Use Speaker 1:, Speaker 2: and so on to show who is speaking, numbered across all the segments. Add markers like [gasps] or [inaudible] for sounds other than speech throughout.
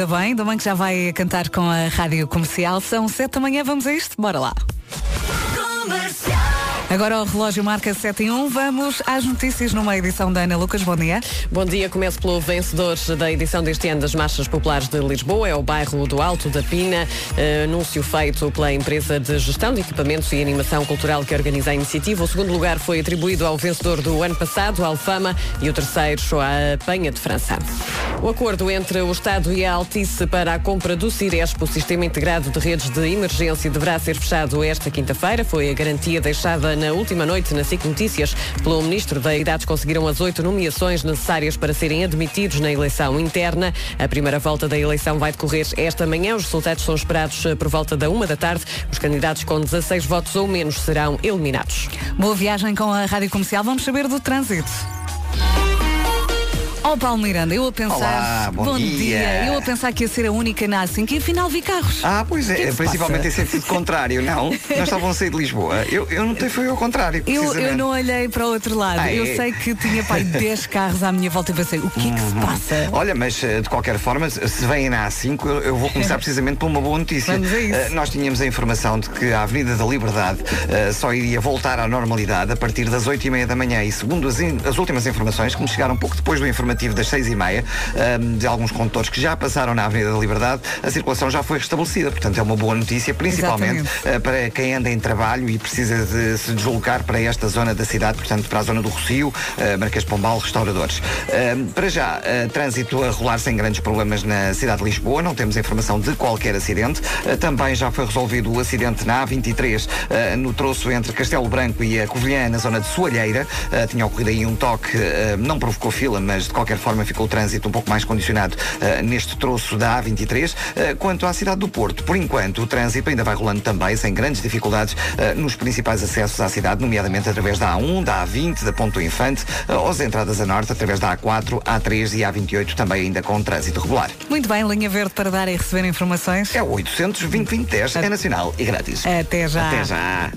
Speaker 1: ainda bem, ainda bem que já vai cantar com a rádio comercial. São sete da manhã, vamos a isto? Bora lá. Agora o relógio marca 7 e 1. Vamos às notícias numa edição da Ana Lucas. Bom dia.
Speaker 2: Bom dia. Começo pelo vencedor da edição deste ano das Marchas Populares de Lisboa. É o bairro do Alto da Pina. Uh, anúncio feito pela empresa de gestão de equipamentos e animação cultural que organiza a iniciativa. O segundo lugar foi atribuído ao vencedor do ano passado, Alfama, e o terceiro à Penha de França. O acordo entre o Estado e a Altice para a compra do Ciresp, o Sistema Integrado de Redes de Emergência, deverá ser fechado esta quinta-feira. Foi a garantia deixada na última noite na SIC Notícias pelo Ministro da Idades conseguiram as oito nomeações necessárias para serem admitidos na eleição interna. A primeira volta da eleição vai decorrer esta manhã. Os resultados são esperados por volta da uma da tarde. Os candidatos com 16 votos ou menos serão eliminados.
Speaker 1: Boa viagem com a Rádio Comercial. Vamos saber do trânsito. Oh Paulo Miranda, eu a pensar.
Speaker 3: Olá, bom, bom dia. dia.
Speaker 1: Eu a pensar que ia ser a única na assim que afinal vi carros.
Speaker 3: Ah, pois é,
Speaker 1: que
Speaker 3: que principalmente em sentido contrário, não? Nós estavam a sair de Lisboa. Eu, eu notei foi ao contrário.
Speaker 1: Eu, eu não olhei para o outro lado. Ah, eu é. sei que tinha pai [laughs] 10 carros à minha volta e pensei, o que é que se uhum. passa?
Speaker 3: Olha, mas eh, de qualquer forma, se vêm na A5, eu vou começar [laughs] precisamente por uma boa notícia.
Speaker 1: Vamos a isso. Uh,
Speaker 3: nós tínhamos a informação de que a Avenida da Liberdade uh, só iria voltar à normalidade a partir das 8 e meia da manhã. E segundo as, as últimas informações, que me chegaram pouco depois do informativo das 6 e meia, um, de alguns condutores que já passaram na Avenida da Liberdade, a circulação já foi restabelecida. Portanto, é uma boa notícia, principalmente uh, para quem anda em trabalho e precisa de se deslocar para esta zona da cidade, portanto, para a zona do Rocio, uh, Marquês Pombal, restauradores. Uh, para já, uh, trânsito a rolar sem grandes problemas na cidade de Lisboa, não temos informação de qualquer acidente. também já foi resolvido o acidente na A23, no troço entre Castelo Branco e a Covilhã, na zona de Soalheira. tinha ocorrido aí um toque, não provocou fila, mas de qualquer forma ficou o trânsito um pouco mais condicionado uh, neste troço da A23. Uh, eh, quanto à cidade do Porto, por enquanto, o trânsito ainda vai rolando também, sem grandes dificuldades, uh, nos principais acessos à cidade, nomeadamente através da A1, da A20, da Ponto Infante, ou as entradas a norte, através da A4, A3 e A28, também ainda com trânsito regular.
Speaker 1: Muito bem, linha verde para dar e receber informações.
Speaker 3: É o 800 20 é nacional e grátis.
Speaker 1: Até já.
Speaker 3: Até já.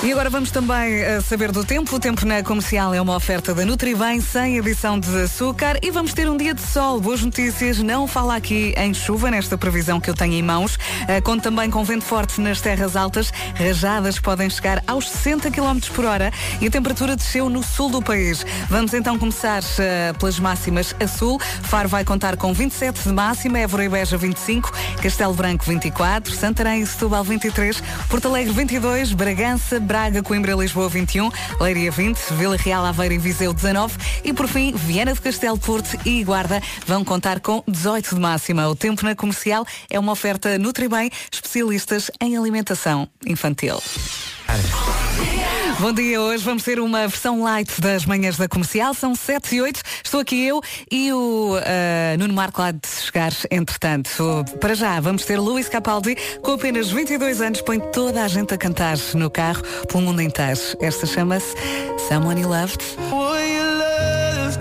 Speaker 1: E agora vamos também uh, saber do tempo. O tempo na comercial é uma oferta da Nutribem sem adição de açúcar e vamos ter um dia de sol. Boas notícias. Não fala aqui em chuva nesta previsão que eu tenho em mãos. Uh, conto também com vento forte nas terras altas. Rajadas podem chegar aos 60 km por hora e a temperatura desceu no sul do país. Vamos então começar uh, pelas máximas a sul. Faro vai contar com 27 de máxima, Évora e Beja 25, Castelo Branco 24, Santarém e Setúbal 23, Porto Alegre 22, Bragança, Braga, Coimbra, Lisboa 21, Leiria 20, Vila Real, Aveiro e Viseu 19 e por fim Viana de Castelo, Porto e Guarda vão contar com 18 de máxima. O tempo na comercial é uma oferta Nutribem, especialistas em alimentação infantil. Bom dia, hoje vamos ter uma versão light das manhãs da comercial, são 7 e 8. Estou aqui eu e o uh, Nuno Marco lá de chegar, entretanto. Para já, vamos ter Luís Capaldi, com apenas 22 anos, põe toda a gente a cantar no carro pelo mundo inteiro. Esta chama-se Someone You Loved.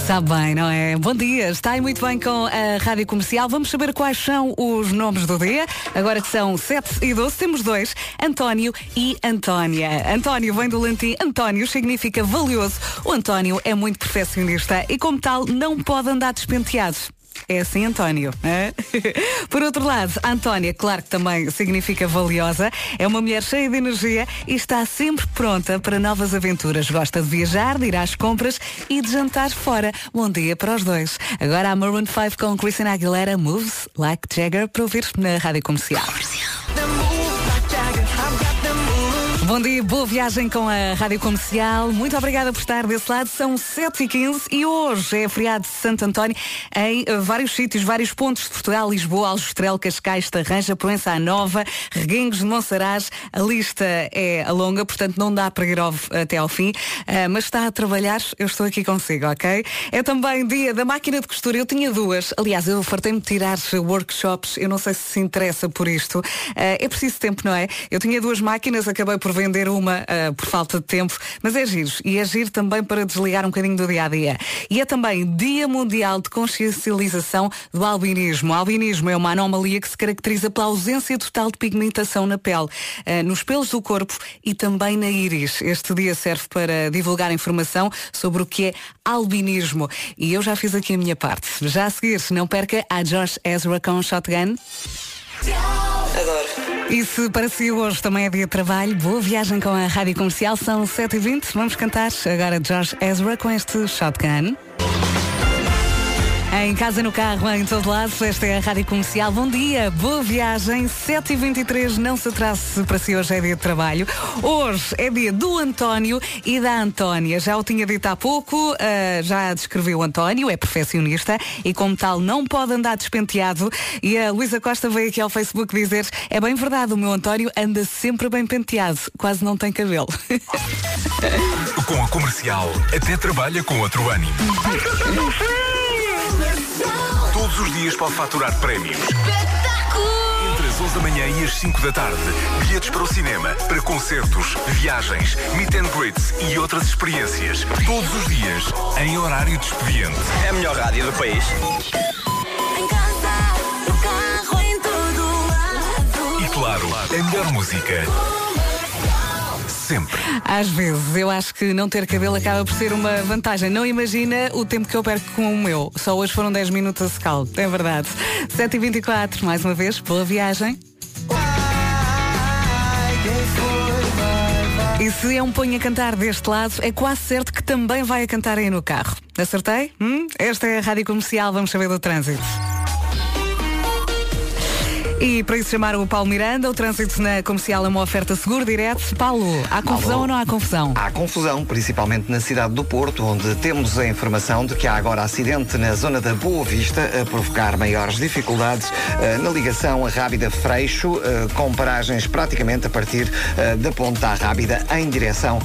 Speaker 1: Sabe bem, não é? Bom dia, está aí muito bem com a Rádio Comercial. Vamos saber quais são os nomes do dia. Agora que são 7 e 12, temos dois, António e Antónia. António vem do latim António, significa valioso. O António é muito perfeccionista e, como tal, não pode andar despenteado. É assim, António. É? [laughs] Por outro lado, Antónia, claro que também significa valiosa, é uma mulher cheia de energia e está sempre pronta para novas aventuras. Gosta de viajar, de ir às compras e de jantar fora. Bom dia para os dois. Agora a Maroon 5 com Christina Aguilera Moves Like Jagger para ouvir na Rádio Comercial. Comercial. Bom dia, boa viagem com a Rádio Comercial. Muito obrigada por estar desse lado. São 7h15 e hoje é feriado de Santo António em vários sítios, vários pontos de Portugal, Lisboa, Aljustrel, Cascais, Tarranja, Proença à Nova, Reguengos de Monsaraz. A lista é longa, portanto não dá para ir ao, até ao fim, uh, mas está a trabalhar, eu estou aqui consigo, ok? É também dia da máquina de costura. Eu tinha duas. Aliás, eu fartei-me tirar workshops. Eu não sei se se interessa por isto. Uh, é preciso tempo, não é? Eu tinha duas máquinas, acabei por vender uma uh, por falta de tempo, mas é giro. E é giro também para desligar um bocadinho do dia a dia. E é também Dia Mundial de Consciencialização do Albinismo. O albinismo é uma anomalia que se caracteriza pela ausência total de pigmentação na pele, uh, nos pelos do corpo e também na íris. Este dia serve para divulgar informação sobre o que é albinismo. E eu já fiz aqui a minha parte. Já a seguir, se não perca, a Josh Ezra com Shotgun. Adoro. E se para si hoje também é dia de trabalho, boa viagem com a Rádio Comercial, são 7h20. Vamos cantar agora Josh Ezra com este Shotgun. Em casa, no carro, em todo lado, esta é a Rádio Comercial. Bom dia, boa viagem. 7h23, não se atrasse para si, hoje é dia de trabalho. Hoje é dia do António e da Antónia. Já o tinha dito há pouco, uh, já descreveu o António, é perfeccionista e, como tal, não pode andar despenteado. E a Luísa Costa veio aqui ao Facebook dizer: é bem verdade, o meu António anda sempre bem penteado, quase não tem cabelo. [laughs]
Speaker 4: com a comercial, até trabalha com outro ânimo. [laughs] Todos os dias pode faturar prémios. Entre as 11 da manhã e as 5 da tarde, bilhetes para o cinema, para concertos, viagens, meet and greets e outras experiências. Todos os dias, em horário de expediente.
Speaker 5: É a melhor rádio do país.
Speaker 4: Em casa, no carro, em todo lado. E claro, a melhor música sempre.
Speaker 1: Às vezes, eu acho que não ter cabelo acaba por ser uma vantagem. Não imagina o tempo que eu perco com o meu. Só hoje foram 10 minutos a secá-lo. É verdade. 7h24, mais uma vez, boa viagem. E se é um ponho a cantar deste lado, é quase certo que também vai a cantar aí no carro. Acertei? Hum? Esta é a Rádio Comercial, vamos saber do trânsito. E para isso chamaram o Paulo Miranda, o trânsito na comercial é uma oferta seguro direto. Paulo, há confusão Alô. ou não há confusão?
Speaker 3: Há confusão, principalmente na cidade do Porto, onde temos a informação de que há agora acidente na zona da Boa Vista, a provocar maiores dificuldades uh, na ligação a Rábida Freixo, uh, com paragens praticamente a partir uh, da Ponta Rábida em direção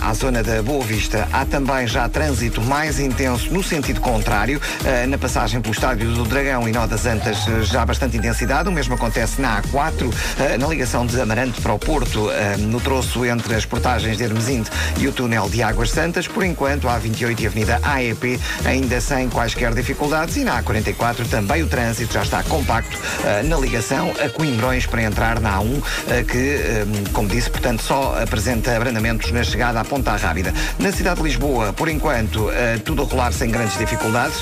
Speaker 3: à zona da Boa Vista. Há também já trânsito mais intenso no sentido contrário, na passagem pelo Estádio do Dragão e Nó das Antas, já bastante intensidade, o mesmo mesmo acontece na A4, eh, na ligação de Amarante para o Porto, eh, no troço entre as portagens de Hermesinde e o túnel de Águas Santas. Por enquanto, a A28 e a Avenida AEP ainda sem quaisquer dificuldades e na A44 também o trânsito já está compacto eh, na ligação a Coimbrões para entrar na A1, que, como disse, portanto, só apresenta abrandamentos na chegada à Ponta Rábida. Na cidade de Lisboa, por enquanto, tudo a rolar sem grandes dificuldades,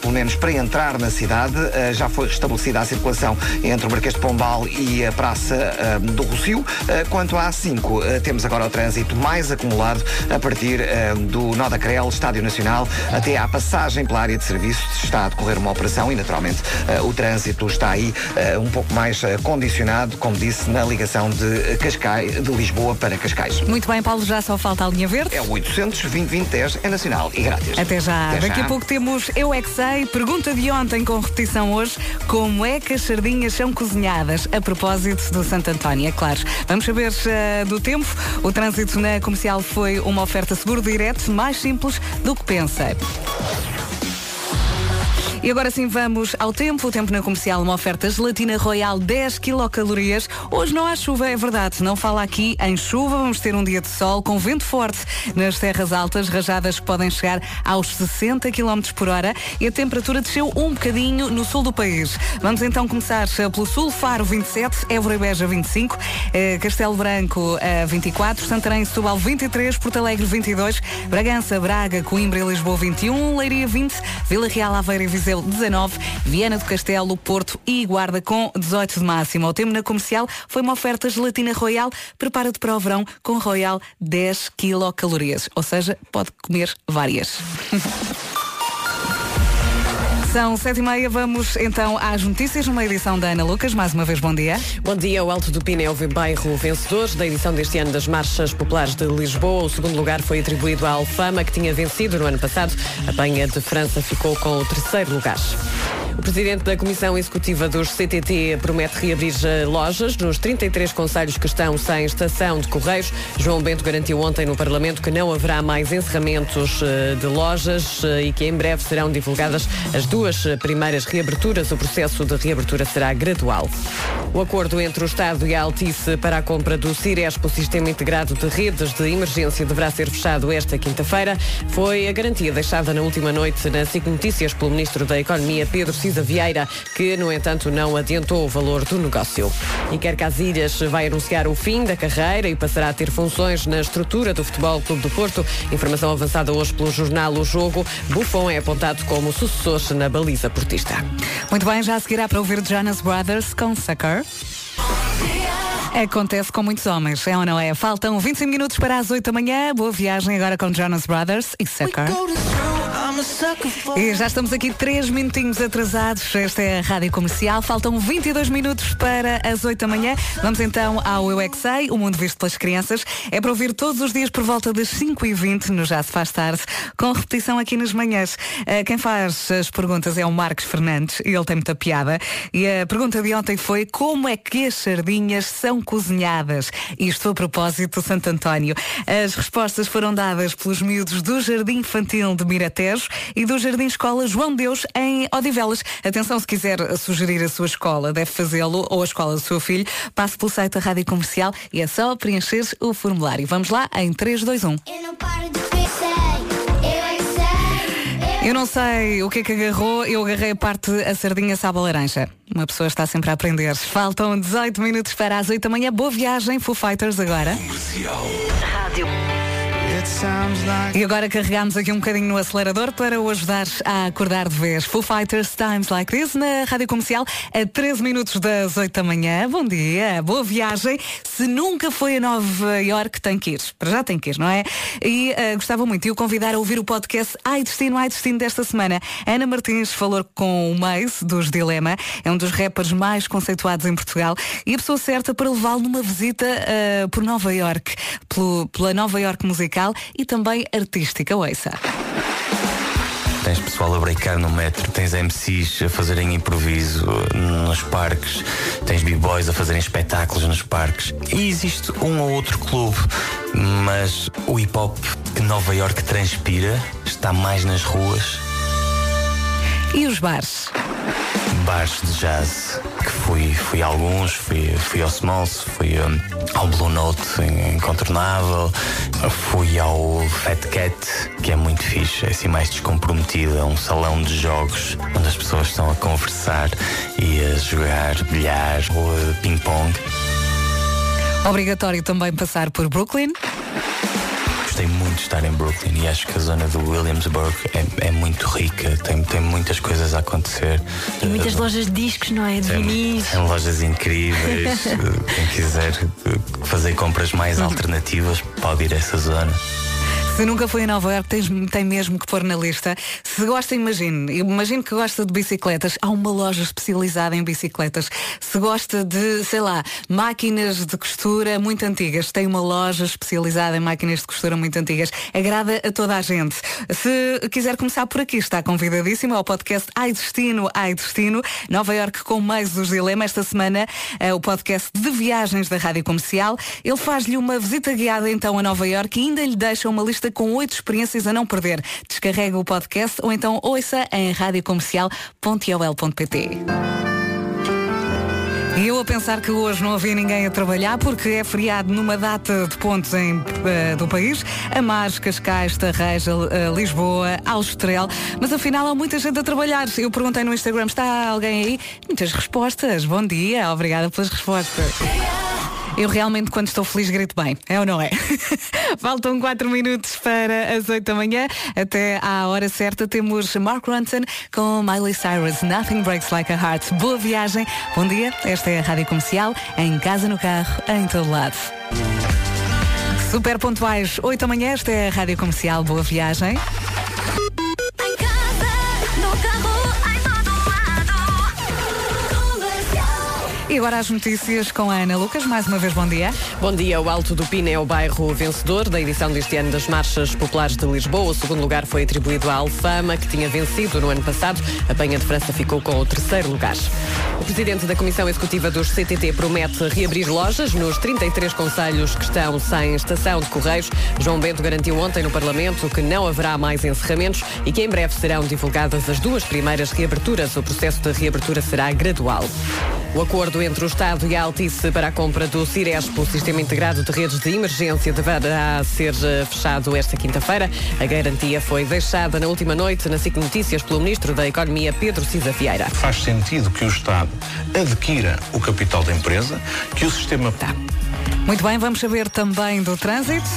Speaker 3: pelo menos para entrar na cidade, já foi restabelecida a circulação entre Marquês de Pombal e a Praça uh, do Rocio. Uh, quanto à A5, uh, eh, temos agora o trânsito mais acumulado a partir do Nó da Crel, Estádio Nacional, até à passagem pela área de serviço. Está a decorrer uma operação e, naturalmente, o trânsito está aí um pouco mais condicionado, como disse, na ligação de Cascais, de Lisboa para Cascais.
Speaker 1: Muito bem, Paulo, já só falta a linha verde.
Speaker 3: É o 800 2010 é nacional e grátis.
Speaker 1: Até já. Até Daqui já. a pouco temos Eu É Que Sei, pergunta de ontem com repetição hoje, como é que as sardinhas são cozinhadas a propósito do Santo António, é claro. Vamos saber uh, do tempo. O trânsito na comercial foi uma oferta seguro direto, mais simples do que pensa. E agora sim vamos ao tempo. O tempo na comercial, uma oferta gelatina royal 10 quilocalorias. Hoje não há chuva, é verdade. Não fala aqui em chuva. Vamos ter um dia de sol com vento forte nas terras altas, rajadas que podem chegar aos 60 km por hora e a temperatura desceu um bocadinho no sul do país. Vamos então começar pelo sul, Faro 27, Évora e Beja 25, eh, Castelo Branco 24, Santarém e Setúbal 23, Porto Alegre 22, Bragança, Braga, Coimbra e Lisboa 21, Leiria 20, Vila Real, Aveira e Viseu Viseu 19, Viana do Castelo, Porto e Guarda com 18 de máximo. O tema na comercial foi uma oferta gelatina Royal. Prepara-te para o verão com Royal 10 quilocalorias, ou seja, pode comer várias. [laughs] São sete e meia, vamos então às notícias numa edição da Ana Lucas. Mais uma vez, bom dia.
Speaker 2: Bom dia, o Alto do Pina é o bairro vencedor da edição deste ano das Marchas Populares de Lisboa. O segundo lugar foi atribuído à Alfama, que tinha vencido no ano passado. A Penha de França ficou com o terceiro lugar. O presidente da Comissão Executiva dos CTT promete reabrir eh, lojas nos 33 conselhos que estão sem estação de correios. João Bento garantiu ontem no Parlamento que não haverá mais encerramentos eh, de lojas eh, e que em breve serão divulgadas as duas primeiras reaberturas. O processo de reabertura será gradual. O acordo entre o Estado e a Altice para a compra do Ciresp, o Sistema Integrado de Redes de Emergência, deverá ser fechado esta quinta-feira. Foi a garantia deixada na última noite na SIC Notícias pelo Ministro da Economia, Pedro Cisa Vieira, que, no entanto, não adiantou o valor do negócio. Iker Casilhas vai anunciar o fim da carreira e passará a ter funções na estrutura do Futebol Clube do Porto. Informação avançada hoje pelo jornal O Jogo. Buffon é apontado como sucessor na baliza portista.
Speaker 1: Muito bem, já seguirá para ouvir Jonas Brothers com Sucker. Acontece com muitos homens, é ou não é? Faltam 25 minutos para as 8 da manhã. Boa viagem agora com Jonas Brothers e Sucker. E já estamos aqui 3 minutinhos atrasados. Esta é a Rádio Comercial. Faltam 22 minutos para as 8 da manhã. Vamos então ao Eu é Sei, o mundo visto pelas crianças. É para ouvir todos os dias por volta das 5h20 no Já se faz tarde, com repetição aqui nas manhãs. Uh, Quem faz as perguntas é o Marcos Fernandes e ele tem muita piada. E a pergunta de ontem foi como é que as sardinhas são cozinhadas? Isto a propósito Santo António. As respostas foram dadas pelos miúdos do Jardim Infantil de Miratejo e do Jardim Escola João Deus em Odivelas. Atenção, se quiser sugerir a sua escola, deve fazê-lo ou a escola do seu filho. Passe pelo site da Rádio Comercial e é só preencher o formulário. Vamos lá em 3, 2, 1.
Speaker 5: Eu não paro de pensar, Eu
Speaker 1: não sei o que é que agarrou, eu agarrei a parte a sardinha sabe a laranja. Uma pessoa está sempre a aprender. Faltam 18 minutos para as 8 da manhã. Boa viagem, Foo Fighters agora. E agora carregamos aqui um bocadinho no acelerador para o ajudar a acordar de vez. Foo Fighters Times Like This na Rádio Comercial a 13 minutos das 8 da manhã. Bom dia, boa viagem. Se nunca foi a Nova York, tem que ir. Para já tem que ir, não é? E eh, gostava muito de o convidar a ouvir o podcast Ai Destino, Ai Destino desta semana. Ana Martins falou com o Mace dos Dilema. É um dos rappers mais conceituados em Portugal e a pessoa certa para levá-lo numa visita eh, por Nova York, pelo- pela Nova York musical e também artística. Ouça.
Speaker 6: Tens pessoal a brincar no metro, tens MCs a fazerem improviso nos parques, tens b-boys a fazerem espetáculos nos parques. E existe um ou outro clube, mas o hip hop que Nova York transpira está mais nas ruas,
Speaker 1: E os bares?
Speaker 6: bares de jazz, que fui, fui a alguns, fui, fui ao Smalls, fui hum, ao Blue Note incontornável, fui ao Fat Cat, que é muito fixe, é assim mais descomprometido, é um salão de jogos onde as pessoas estão a conversar e a jogar bilhar ou ping-pong.
Speaker 1: Obrigatório também passar por Brooklyn.
Speaker 6: Gostei muito de estar em Brooklyn e acho que a zona do Williamsburg é, é muito rica, tem, tem muitas coisas a acontecer.
Speaker 7: E muitas
Speaker 6: Eh,
Speaker 7: lojas de discos, não é? De vinis.
Speaker 6: tem lojas incríveis. [laughs] Quem quiser fazer compras mais
Speaker 1: Uhum.
Speaker 6: alternativas pode ir a essa zona.
Speaker 1: Se nunca foi a Nova York, tens, tem mesmo que pôr na lista. Se gosta, imagine. Imagine que gosta de bicicletas. Há uma loja especializada em bicicletas. Se gosta de, sei lá, máquinas de costura muito antigas, tem uma loja especializada em máquinas de costura muito antigas. Agrada a toda a gente. Se quiser começar por aqui, está convidadíssimo ao podcast Ai Destino, Ai Destino. Nova York com mais dos dilemas. Esta semana, é o podcast de viagens da Rádio Comercial. Ele faz-lhe uma visita guiada então a Nova York e ainda lhe deixa uma lista com oito experiências a não perder. Descarrega o podcast ou então ouça em radiocomercial.ol.pt. E eu a pensar que hoje não havia ninguém a trabalhar porque é feriado numa data de pontos em, eh, do país. Amares, Cascais, Tarreja, eh, Lisboa, Austrel. Mas afinal há muita gente a trabalhar. Eu perguntei no Instagram, está alguém aí? Muitas respostas. Bom dia, obrigada pelas respostas. Eu realmente, quando estou feliz, grito bem. É ou não é? [laughs] Faltam 4 minutos para as 8 da manhã. Até à hora certa temos Mark Ronson com Miley Cyrus. Nothing Breaks Like a Heart. Boa viagem. Bom dia. Esta é a Rádio Comercial. Em casa, no carro, em todo lado. Super pontuais, 8 da manhã. Esta é a Rádio Comercial. Boa viagem. E agora as notícias com a Ana Lucas. Mais uma vez, bom dia.
Speaker 2: Bom dia, o Alto do Pina é o bairro vencedor da edição deste ano das Marchas Populares de Lisboa. O segundo lugar foi atribuído à Alfama, que tinha vencido no ano passado. A Penha de França ficou com o terceiro lugar. O presidente da Comissão Executiva dos CTT promete reabrir lojas nos 33 conselhos que estão sem estação de correios. João Bento garantiu ontem no Parlamento que não haverá mais encerramentos e que em breve serão divulgadas as duas primeiras reaberturas. O processo de reabertura será gradual. O acordo entre o Estado e a Altice para a compra do Cirespo, o Sistema Integrado de Redes de Emergência, deverá ser eh, fechado esta quinta-feira. A garantia foi deixada na última noite na SIC Notícias pelo Ministro da Economia, Pedro Cisa Vieira.
Speaker 7: Faz sentido que o Estado adquira o capital da empresa, que o sistema.
Speaker 1: Muito bem, vamos saber também do trânsito.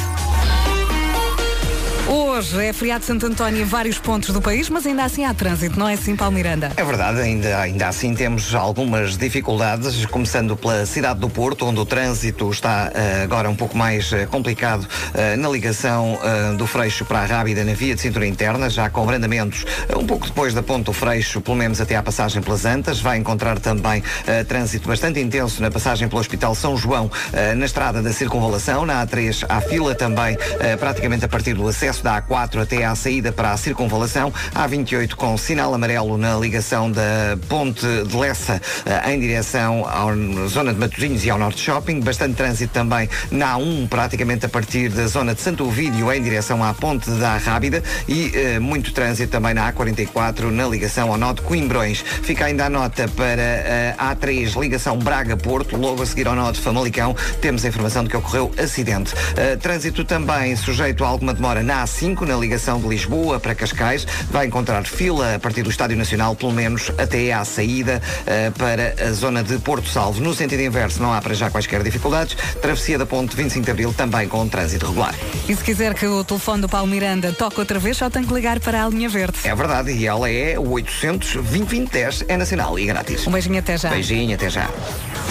Speaker 1: Hoje é feriado de Santo António em vários pontos do país, mas ainda assim há trânsito, não é assim, Paulo Miranda?
Speaker 3: É verdade, ainda, ainda assim temos algumas dificuldades, começando pela cidade do Porto, onde o trânsito está eh, agora um pouco mais eh, complicado eh, na ligação do Freixo para a Rábida na via de cintura interna, já com abrandamentos um pouco depois da ponte do Freixo, pelo menos até à passagem pelas Antas. Vai encontrar também trânsito bastante intenso na passagem pelo Hospital São João, na estrada da Circunvalação, na A3 há fila também, praticamente a partir do acesso da A4 até à saída para a Circunvalação, A28 com sinal amarelo na ligação da ponte de Lessa eh, em direção à zona de Matosinhos e ao Norte Shopping, bastante trânsito também na A1, praticamente a partir da zona de Santo Ovídio em direção à ponte da Rábida e eh, muito trânsito também na A44 na ligação ao nó de Coimbrões. Fica ainda a nota para a A3 ligação Braga-Porto, logo a seguir ao nó de Famalicão, temos a informação de que ocorreu acidente. Eh, trânsito também sujeito a alguma demora na A5, na ligação de Lisboa para Cascais, vai encontrar fila a partir do Estádio Nacional, pelo menos até à saída eh, para a zona de Porto Salvo. No sentido inverso não há para já quaisquer dificuldades. Travessia da ponte 25 de Abril também com trânsito regular.
Speaker 1: E se quiser que o telefone do Paulo Miranda toque outra vez, só tem que ligar para a linha verde.
Speaker 3: É verdade, e ela é o 800 2010 é nacional e grátis.
Speaker 1: Um beijinho até já.
Speaker 3: Beijinho, até já.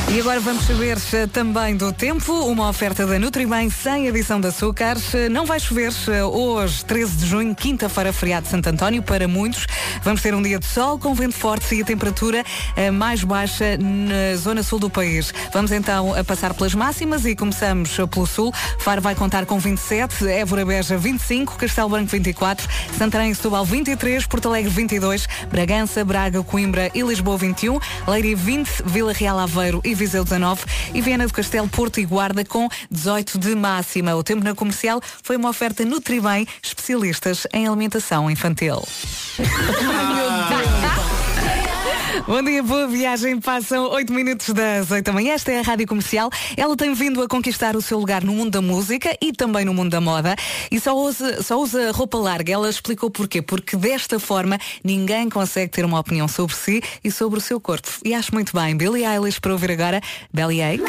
Speaker 1: E agora vamos saber eh, também do tempo, uma oferta da Nutribem sem adição de açúcar. Eh, Não vai chover eh, hoje, 13 de junho, quinta-feira, feriado de Santo António, para muitos. Vamos ter um dia de sol com vento forte e a temperatura eh, mais baixa na zona sul do país. Vamos então a passar pelas máximas e começamos pelo sul. Faro vai contar com 27, Évora Beja 25, Castelo Branco 24, Santarém e Setúbal 23, Porto Alegre 22, Bragança, Braga, Coimbra e Lisboa 21, Leiria 20, Vila Real Aveiro e Viseu 19 e Viana do Castelo, Porto e Guarda com 18 de máxima. O tempo na comercial foi uma oferta Nutribem, especialistas em alimentação infantil. Bom dia, boa viagem. Passam 8 minutos das 8 da manhã. Esta é a Rádio Comercial. Ela tem vindo a conquistar o seu lugar no mundo da música e também no mundo da moda. E só usa, só usa roupa larga. Ela explicou porquê. Porque desta forma ninguém consegue ter uma opinião sobre si e sobre o seu corpo. E acho muito bem. Billie Eilish para ouvir agora. Bellyache.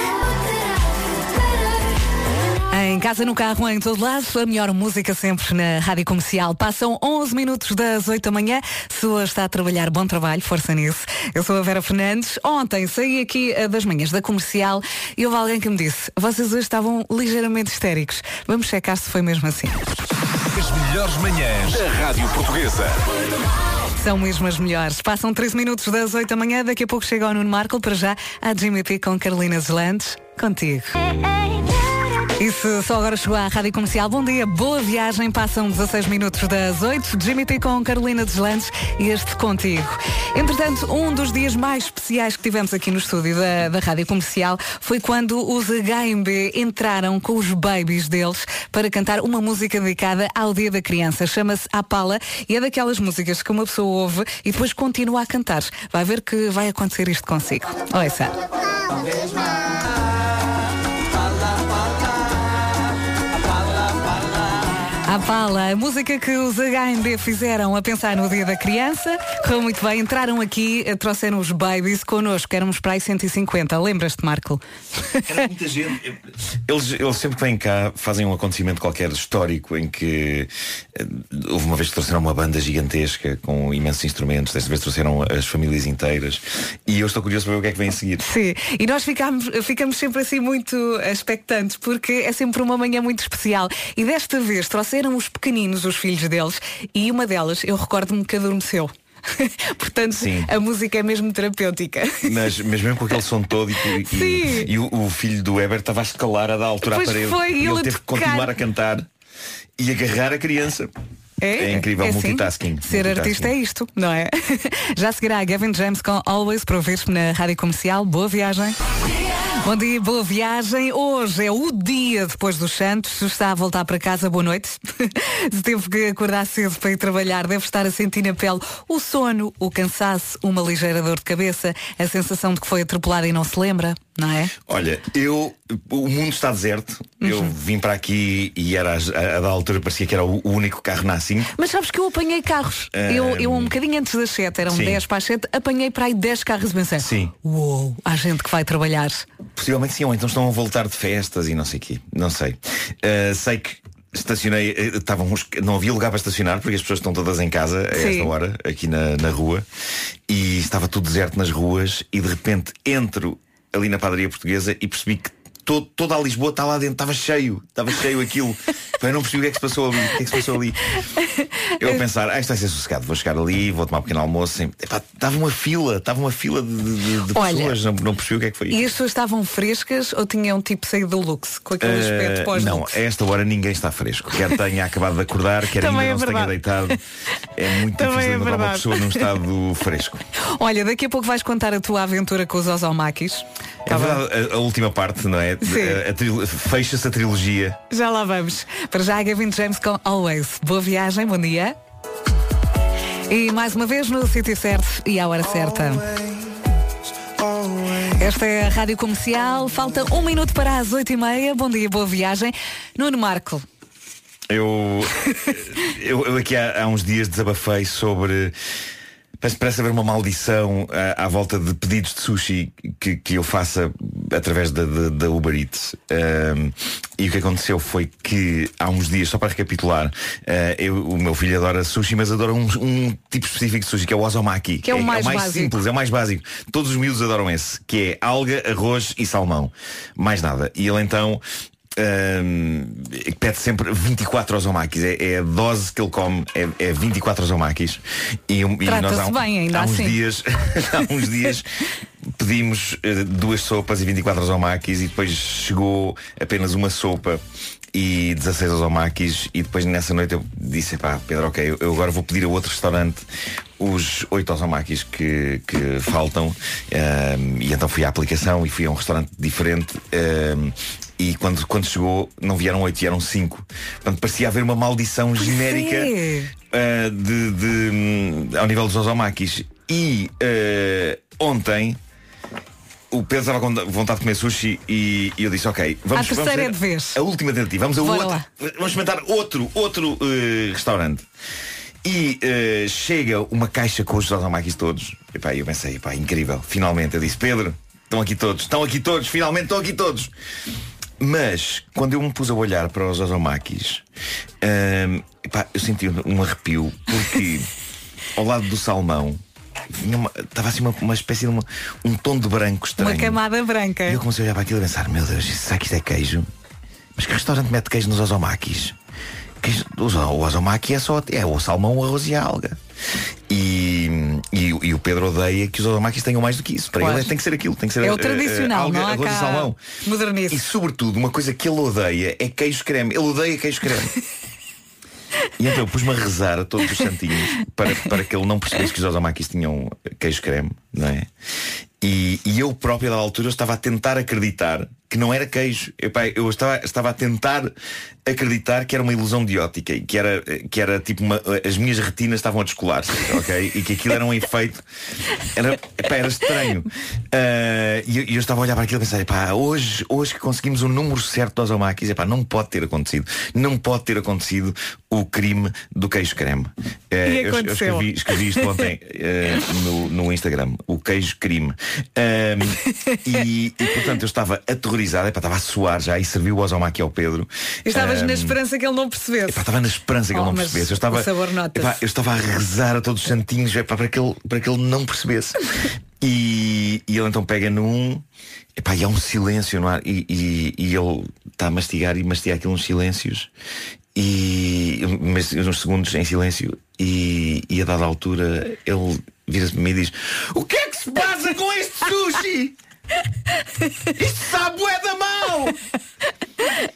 Speaker 1: Em casa, no carro, em todo lado, a melhor música sempre na Rádio Comercial. Passam 11 minutos das 8 da manhã. Se hoje está a trabalhar, bom trabalho, força nisso. Eu sou a Vera Fernandes. Ontem saí aqui eh, das manhãs da Comercial e houve alguém que me disse vocês hoje estavam ligeiramente histéricos. Vamos checar se foi mesmo assim.
Speaker 4: As melhores manhãs da Rádio Portuguesa.
Speaker 1: São mesmo as melhores. Passam 13 minutos das 8 da manhã. Daqui a pouco chega o Nuno Marco. Para já, a Jimmy P com Carolina Zelandes. Contigo. E se só agora chegou à Rádio Comercial, bom dia, boa viagem. Passam 16 minutos das 8. Jimmy T com Carolina Deslandes e este contigo. Entretanto, um dos dias mais especiais que tivemos aqui no estúdio da, da Rádio Comercial foi quando os HMB entraram com os babies deles para cantar uma música dedicada ao Dia da Criança. Chama-se A Pala e é daquelas músicas que uma pessoa ouve e depois continua a cantar. Vai ver que vai acontecer isto consigo. Ouça. A Pala, a música que os HMB fizeram a pensar no Dia da Criança, correu muito bem, entraram aqui, eh, trouxeram os babies connosco, éramos para aí 150, lembras-te, Marco?
Speaker 8: Era muita gente. [laughs] Eles, eles sempre que vêm cá fazem um acontecimento qualquer histórico em que eh, houve uma vez que trouxeram uma banda gigantesca com imensos instrumentos, desta vez trouxeram as famílias inteiras e eu estou curioso para ver o que é que vem a seguir.
Speaker 1: Sim, e nós ficamos, ficamos sempre assim muito expectantes, porque é sempre uma manhã muito especial. E desta vez trouxeram os pequeninos, os filhos deles, e uma delas, eu recordo-me que adormeceu. [laughs] Portanto,
Speaker 8: Sim.
Speaker 1: a música é mesmo terapêutica.
Speaker 8: Mas, mas mesmo com aquele som todo e, e-
Speaker 1: Sim.
Speaker 8: e o, o filho do Weber estava a escalar a dar altura
Speaker 1: Pois
Speaker 8: à parede.
Speaker 1: foi,
Speaker 8: e
Speaker 1: ele a
Speaker 8: teve que continuar a cantar e agarrar a criança. É incrível,
Speaker 1: assim.
Speaker 8: multitasking.
Speaker 1: Ser
Speaker 8: multitasking.
Speaker 1: artista é isto, não é? [laughs] Já seguirá Gavin James com Always para ouvir na Rádio Comercial. Boa viagem. Bom dia, boa viagem. Hoje é o dia depois dos Santos. Está a voltar para casa, boa noite. [laughs] Se teve que acordar cedo para ir trabalhar, deve estar a sentir na pele o sono, o cansaço, uma ligeira dor de cabeça, a sensação de que foi atropelado e não se lembra, não é?
Speaker 8: Olha, eu o mundo está deserto. Eu
Speaker 1: Uhum.
Speaker 8: vim para aqui e era a, a da altura parecia que era o, o único carro na A5.
Speaker 1: Mas sabes que eu apanhei carros. Eu, eu um bocadinho antes das 7, eram
Speaker 8: Sim.
Speaker 1: 10 para as 7, apanhei para aí 10 carros e pensei,
Speaker 8: Sim.
Speaker 1: uou, há gente que vai trabalhar.
Speaker 8: Possivelmente sim, ou então estão a voltar de festas e não sei o quê. Não sei. Uh, sei que estacionei, eh, estavam uns- não havia lugar para estacionar porque as pessoas estão todas em casa a
Speaker 1: Sim.
Speaker 8: esta hora, aqui na, na rua, e estava tudo deserto nas ruas e de repente entro ali na padaria portuguesa e percebi que todo, toda a Lisboa está lá dentro, estava cheio, estava cheio aquilo. [laughs] Então eu não percebi o que é que se passou ali, o que é que se passou ali. Eu a pensar, ah, isto vai ser sossegado, vou chegar ali, vou tomar um pequeno almoço. Estava uma fila, estava uma fila de, de- de
Speaker 1: Olha,
Speaker 8: pessoas, não, não percebi o que é que foi isso.
Speaker 1: E as pessoas estavam frescas ou tinham tipo saído do luxo, com aquele aspecto
Speaker 8: Uh,
Speaker 1: pós
Speaker 8: não, a esta hora ninguém está fresco. Quer tenha acabado de acordar, quer
Speaker 1: Também
Speaker 8: ainda
Speaker 1: é
Speaker 8: não se tenha
Speaker 1: verdade.
Speaker 8: deitado. É muito
Speaker 1: Também
Speaker 8: difícil
Speaker 1: é
Speaker 8: encontrar uma
Speaker 1: verdade.
Speaker 8: pessoa num estado fresco. [laughs]
Speaker 1: Olha, daqui a pouco vais contar a tua aventura com os Ozomakis.
Speaker 8: É verdade, a, a última parte, não é? Trilo- Fecha-se a trilogia.
Speaker 1: Já lá vamos. Para já, Gavin James com Always. Boa viagem, bom dia. E mais uma vez no sítio certo e à hora certa. Esta é a Rádio Comercial. Falta um minuto para as oito e meia. Bom dia, boa viagem. Nuno Marco.
Speaker 8: Eu, [laughs] eu, eu aqui há, há uns dias desabafei sobre. Parece, parece haver uma maldição à, à volta de pedidos de sushi que, que eu faça através da, da, da Uber Eats. Ahm, e o que aconteceu foi que há uns dias, só para recapitular, ah, eu- o meu filho adora sushi, mas adora um, um tipo específico de sushi, que é o osomaki.
Speaker 1: Que é o mais básico.
Speaker 8: simples, é o mais básico. Todos os miúdos adoram esse, que é alga, arroz e salmão. Mais nada. E ele então hum, pede sempre 24 osomakis. É, é a dose que ele come, é, é 24 osomakis. E, um- e nós há, um-
Speaker 1: bem, ainda
Speaker 8: há uns
Speaker 1: assim.
Speaker 8: dias, [laughs] há uns dias pedimos eh, duas sopas e 24 osomakis e depois chegou apenas uma sopa e 16 osomakis e depois nessa noite eu disse, pá, Pedro, ok, eu- agora vou pedir a outro restaurante os oito osomakis que, que faltam Ehm, e então fui à aplicação e fui a um restaurante diferente ehm, e quando, quando chegou não vieram oito, vieram cinco Portanto parecia haver uma maldição genérica uh, de, de, hum, ao nível dos osomakis. E uh, ontem o Pedro estava com vontade de comer sushi e, e eu disse, ok, vamos,
Speaker 1: A terceira
Speaker 8: vamos
Speaker 1: é de vez.
Speaker 8: A última tentativa, vamos a
Speaker 1: Bora
Speaker 8: outro.
Speaker 1: lá.
Speaker 8: Vamos experimentar outro, outro uh, restaurante. E uh, chega uma caixa com os osomakis todos. E pá, eu pensei, pá, incrível, finalmente. Eu disse, Pedro, estão aqui todos, estão aqui todos, finalmente estão aqui todos. Mas quando eu me pus a olhar para os osomakis, hum, epá, eu senti um arrepio porque [laughs] ao lado do salmão estava assim uma, uma espécie de uma- um tom de branco estranho.
Speaker 1: Uma camada branca.
Speaker 8: E eu comecei a olhar para aquilo e pensar, meu Deus, será que isto é queijo? Mas que restaurante mete queijo nos osomakis? O ozo- o osomaki é só é o salmão, o arroz e a alga. E, e, o- e o Pedro odeia que os osomakis tenham mais do que isso. Para
Speaker 1: Claro.
Speaker 8: ele tem que ser aquilo, tem que ser
Speaker 1: É o tradicional,
Speaker 8: alga,
Speaker 1: não
Speaker 8: arroz e salmão.
Speaker 1: modernice.
Speaker 8: E sobretudo, uma coisa que ele odeia é queijo creme. Ele odeia queijo creme. [laughs] E então eu pus-me a rezar a todos os santinhos para, para que ele não percebesse que os osomakis tinham queijo creme, não é? E, e eu próprio, da altura, eu estava a tentar acreditar que não era queijo. Epá, eu estava, estava a tentar acreditar que era uma ilusão de ótica e que era, que era tipo uma, as minhas retinas estavam a descolar-se, [laughs] ok? E que aquilo era um efeito. Era, era estranho. Ah, e eu, eu estava a olhar para aquilo e pensar, epá, hoje, hoje que conseguimos o número certo dos epá, não pode ter acontecido. Não pode ter acontecido o crime do queijo creme.
Speaker 1: E
Speaker 8: eu, eu escrevi, escrevi isto ontem eh, [laughs] no, no Instagram, o queijo crime. Ahm, [laughs] e, e, portanto eu estava aterrorizado, epá, estava a suar já e servi o osomaki ao Pedro.
Speaker 1: Estavas na
Speaker 8: Ahm,
Speaker 1: esperança que ele não percebesse.
Speaker 8: Epá, estava na esperança que
Speaker 1: Oh,
Speaker 8: ele não percebesse. Eu estava, epá, eu estava a rezar a todos os santinhos epá, para, que ele, para que ele não percebesse. [laughs] E, e ele então pega num. Epá, e há um silêncio no ar. E, e, e ele está a mastigar e mastiga aquilo uns silêncios. e mas uns segundos em silêncio e, e a dada altura ele vira-se para mim e diz O que é que se passa com este sushi? Isto sabe bué da mal!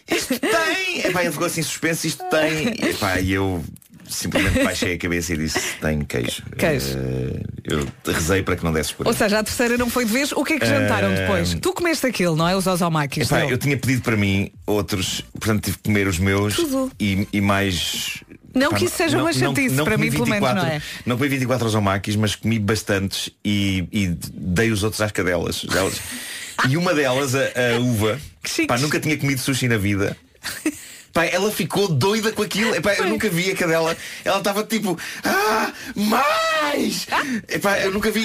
Speaker 8: Isto tem! Epá, ele ficou assim suspenso, isto tem. Epá, e eu simplesmente baixei a cabeça e disse tem queijo.
Speaker 1: Queijo.
Speaker 8: Eh, eu rezei para que não desses por
Speaker 1: Ou
Speaker 8: aí.
Speaker 1: seja, a terceira não foi de vez. O que é que jantaram
Speaker 8: Eh,
Speaker 1: depois? Tu comeste aquilo, não é? Os ozomakis.
Speaker 8: Epá, eu tinha pedido para mim outros, portanto tive que comer os meus
Speaker 1: Tudo.
Speaker 8: e, e mais.
Speaker 1: Não que isso seja uma chatice, para mim, pelo menos, não é?
Speaker 8: Não comi 24 ozomakis, mas comi bastantes e, e dei os outros às cadelas. Elas- [laughs] E uma delas, a, a uva, pá, nunca tinha comido sushi na vida. [laughs] Pá, ela ficou doida com aquilo. Epá, eu nunca vi a cadela. Ela estava tipo, ah, mais! Epá, eu nunca vi.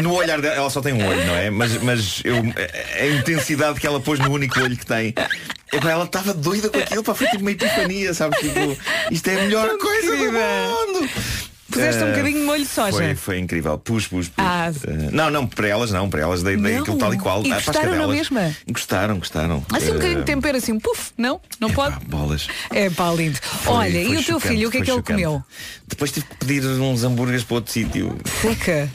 Speaker 8: No olhar dela, ela só tem um olho, não é? Mas, mas eu, a intensidade que ela pôs no único olho que tem. Epá, ela estava doida com aquilo, pá, foi tipo uma epifania, sabes? Tipo, isto é a melhor coisa do mundo!
Speaker 1: Puseste um
Speaker 8: Eh,
Speaker 1: bocadinho de molho de soja.
Speaker 8: Foi, foi incrível. Pus, pus, pus.
Speaker 1: Ah.
Speaker 8: Eh, não, não, para elas não, para elas dei, dei
Speaker 1: Não.
Speaker 8: aquilo tal e qual.
Speaker 1: E
Speaker 8: as
Speaker 1: gostaram na mesma?
Speaker 8: Gostaram, gostaram.
Speaker 1: Assim um bocadinho
Speaker 8: Eh,
Speaker 1: de tempero assim, puf, não? Não pode?
Speaker 8: Bolas.
Speaker 1: É pá, lindo.
Speaker 8: Foi-
Speaker 1: Olha,
Speaker 8: foi
Speaker 1: e o teu filho, o que é que ele
Speaker 8: chocante.
Speaker 1: comeu?
Speaker 8: Depois tive que pedir uns hambúrgueres para outro sítio.
Speaker 1: Seca.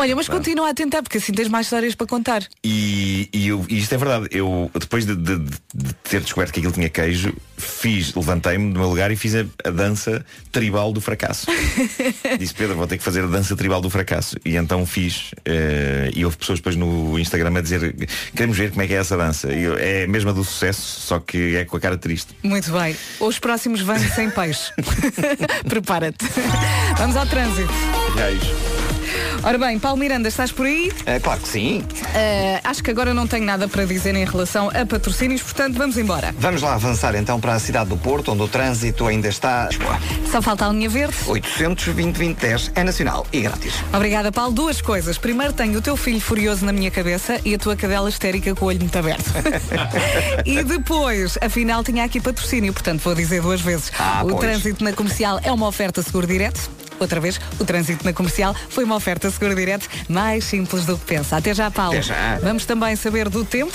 Speaker 1: Olha, mas continua a tentar, porque assim tens mais histórias para contar.
Speaker 8: E, e eu- e isto é verdade. Eu, depois de, de- de ter descoberto que aquilo tinha queijo, fiz, levantei-me do meu lugar e fiz a, a dança tribal do fracasso. [laughs] Disse Pedro, vou ter que fazer a dança tribal do fracasso. E então fiz. eh, e houve pessoas depois no Instagram a dizer queremos ver como é que é essa dança. Eu, é a mesma do sucesso, só que é com a cara triste.
Speaker 1: Muito bem. Os próximos vêm sem peixe. [laughs] [laughs] Prepara-te. Vamos ao trânsito.
Speaker 8: Isso.
Speaker 1: Ora bem, Paulo Miranda, estás por aí?
Speaker 3: É, claro que sim.
Speaker 1: Eh, acho que agora não tenho nada para dizer em relação a patrocínios, portanto vamos embora.
Speaker 3: Vamos lá avançar então para a cidade do Porto, onde o trânsito ainda está.
Speaker 1: Só falta a linha verde.
Speaker 3: 820 é nacional e grátis.
Speaker 1: Obrigada, Paulo. Duas coisas. Primeiro, tenho o teu filho furioso na minha cabeça e a tua cadela histérica com o olho muito aberto. [laughs] e depois, afinal, tinha aqui patrocínio, portanto vou dizer duas vezes.
Speaker 3: Ah,
Speaker 1: o
Speaker 3: pois.
Speaker 1: trânsito na comercial é uma oferta seguro direto. Outra vez, o trânsito na comercial foi uma oferta seguro direto mais simples do que pensa. Até já, Paulo.
Speaker 3: Até já.
Speaker 1: Vamos também saber do tempo.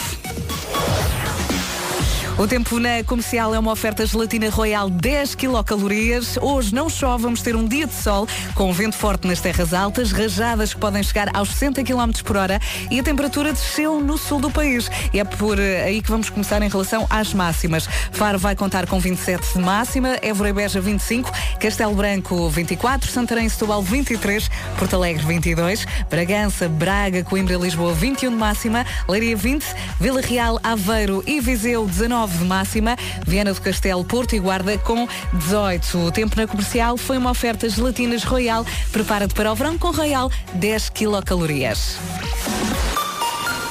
Speaker 1: O tempo na comercial é uma oferta gelatina royal 10 quilocalorias. Hoje não chove, vamos ter um dia de sol com vento forte nas terras altas, rajadas que podem chegar aos 60 km por hora e a temperatura desceu no sul do país. E é por eh, aí que vamos começar em relação às máximas. Faro vai contar com 27 de máxima, Évora e Beja 25, Castelo Branco 24, Santarém e Setúbal 23, Porto Alegre 22, Bragança, Braga, Coimbra e Lisboa 21 de máxima, Leiria 20, Vila Real, Aveiro e Viseu 19 de máxima, Viana do Castelo, Porto e Guarda com 18. O tempo na comercial foi uma oferta gelatinas Royal. Prepara-te para o verão com Royal 10 quilocalorias.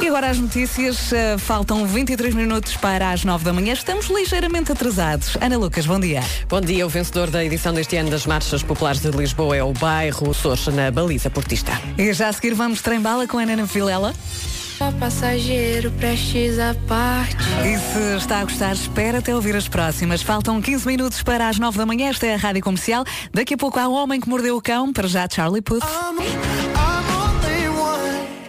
Speaker 1: E agora as notícias. eh, faltam 23 minutos para as 9 da manhã. Estamos ligeiramente atrasados. Ana Lucas, bom dia.
Speaker 2: Bom dia, o vencedor da edição deste ano das Marchas Populares de Lisboa é o bairro Socha, na Baliza Portista.
Speaker 1: E já a seguir vamos trem-bala com a Ana Vilela.
Speaker 9: Passageiro, prestes a parte.
Speaker 1: E se está a gostar, espera até ouvir as próximas. Faltam 15 minutos para as 9 da manhã. Esta é a Rádio Comercial. Daqui a pouco há o Homem que Mordeu o Cão, para já Charlie Puth.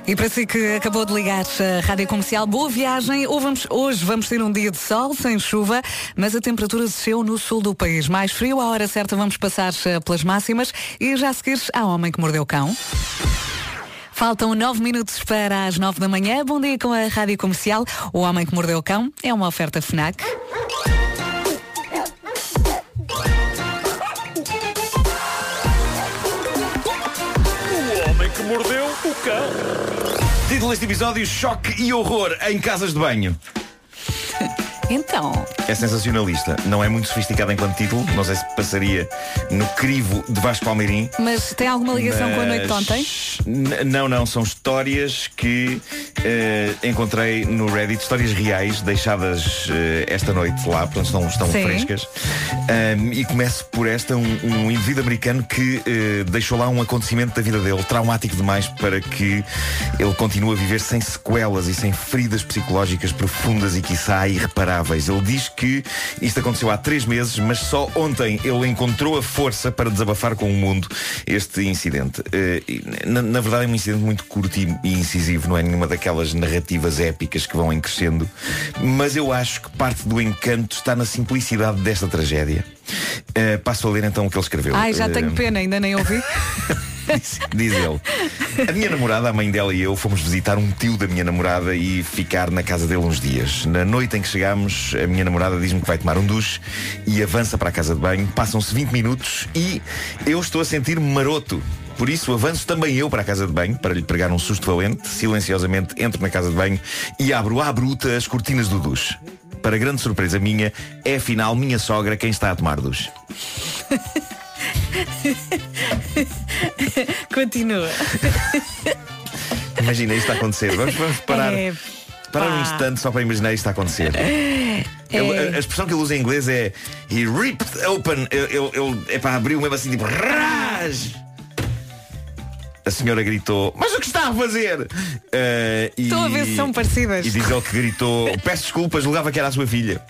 Speaker 1: E para si que acabou de ligar a Rádio Comercial, boa viagem. Hoje vamos, hoje vamos ter um dia de sol, sem chuva, mas a temperatura desceu no sul do país. Mais frio, à hora certa vamos passar eh, pelas máximas. E já a seguir, há Homem que Mordeu o Cão. Faltam nove minutos para as nove da manhã. Bom dia com a Rádio Comercial. O Homem que Mordeu o Cão é uma oferta FNAC.
Speaker 10: O homem que mordeu o cão.
Speaker 8: Título deste episódio: Choque e horror em casas de banho.
Speaker 1: Então,
Speaker 8: É sensacionalista. Não é muito sofisticado enquanto título. Não sei se passaria no crivo de Vasco Palmeirim.
Speaker 1: mas tem alguma ligação com a noite de
Speaker 8: Mas-
Speaker 1: ontem?
Speaker 8: Não, não, são histórias que eh, encontrei no Reddit, histórias reais deixadas eh, esta noite lá, portanto estão, estão
Speaker 1: Sim.
Speaker 8: frescas. Ahm, e começo por esta, um, um indivíduo americano que eh, deixou lá um acontecimento da vida dele, traumático demais para que ele continue a viver sem sequelas e sem feridas psicológicas profundas e quiçá irreparáveis Ele diz que isto aconteceu há três meses, mas só ontem ele encontrou a força para desabafar com o mundo este incidente. Eh, na, na verdade é um incidente muito curto e, incisivo, não é nenhuma daquelas narrativas épicas que vão em crescendo, mas eu acho que parte do encanto está na simplicidade desta tragédia. Eh, passo a ler então o que ele escreveu.
Speaker 1: Ai, já
Speaker 8: Eh,
Speaker 1: tenho pena, ainda nem ouvi. [laughs]
Speaker 8: diz, [laughs] diz ele. A minha namorada, a mãe dela e eu fomos visitar um tio da minha namorada e ficar na casa dele uns dias. Na noite em que chegámos, a minha namorada diz-me que vai tomar um duche e avança para a casa de banho. Passam-se 20 minutos e eu estou a sentir-me maroto. Por isso avanço também eu para a casa de banho para lhe pregar um susto valente. Silenciosamente entro na casa de banho e abro à bruta as cortinas do duche. Para grande surpresa minha, é afinal minha sogra quem está a tomar duche. [laughs]
Speaker 1: Continua. [laughs]
Speaker 8: Imagina isto a acontecer. Vamos, vamos parar.
Speaker 1: É,
Speaker 8: Parar um instante só para imaginar isto a acontecer. Ele- a, a expressão que ele usa em inglês é He ripped open. Ele, ele, ele é para abrir mesmo assim tipo Ras! A senhora gritou, mas o que está a fazer? Eh, e-
Speaker 1: Estou a ver se são parecidas.
Speaker 8: E diz ele que gritou, peço desculpas, julgava que era a sua filha.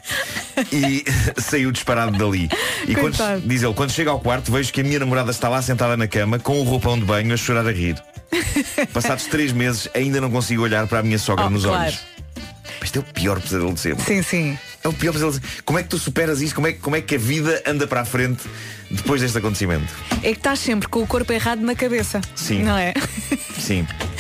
Speaker 8: E [laughs] saiu disparado dali. E quando, diz ele, quando chega ao quarto, vejo que a minha namorada está lá sentada na cama, com o roupão de banho, a chorar a rir. Passados três meses, ainda não consigo olhar para a minha sogra
Speaker 1: Oh,
Speaker 8: nos
Speaker 1: claro.
Speaker 8: olhos. Isto é o pior pesadelo de sempre.
Speaker 1: Sim, sim.
Speaker 8: É o pior pesadelo. Como é que tu superas isto? Como é, como é que a vida anda para a frente depois deste acontecimento?
Speaker 1: É que estás sempre com o corpo errado na cabeça.
Speaker 8: Sim.
Speaker 1: Não é?
Speaker 8: Sim, [laughs]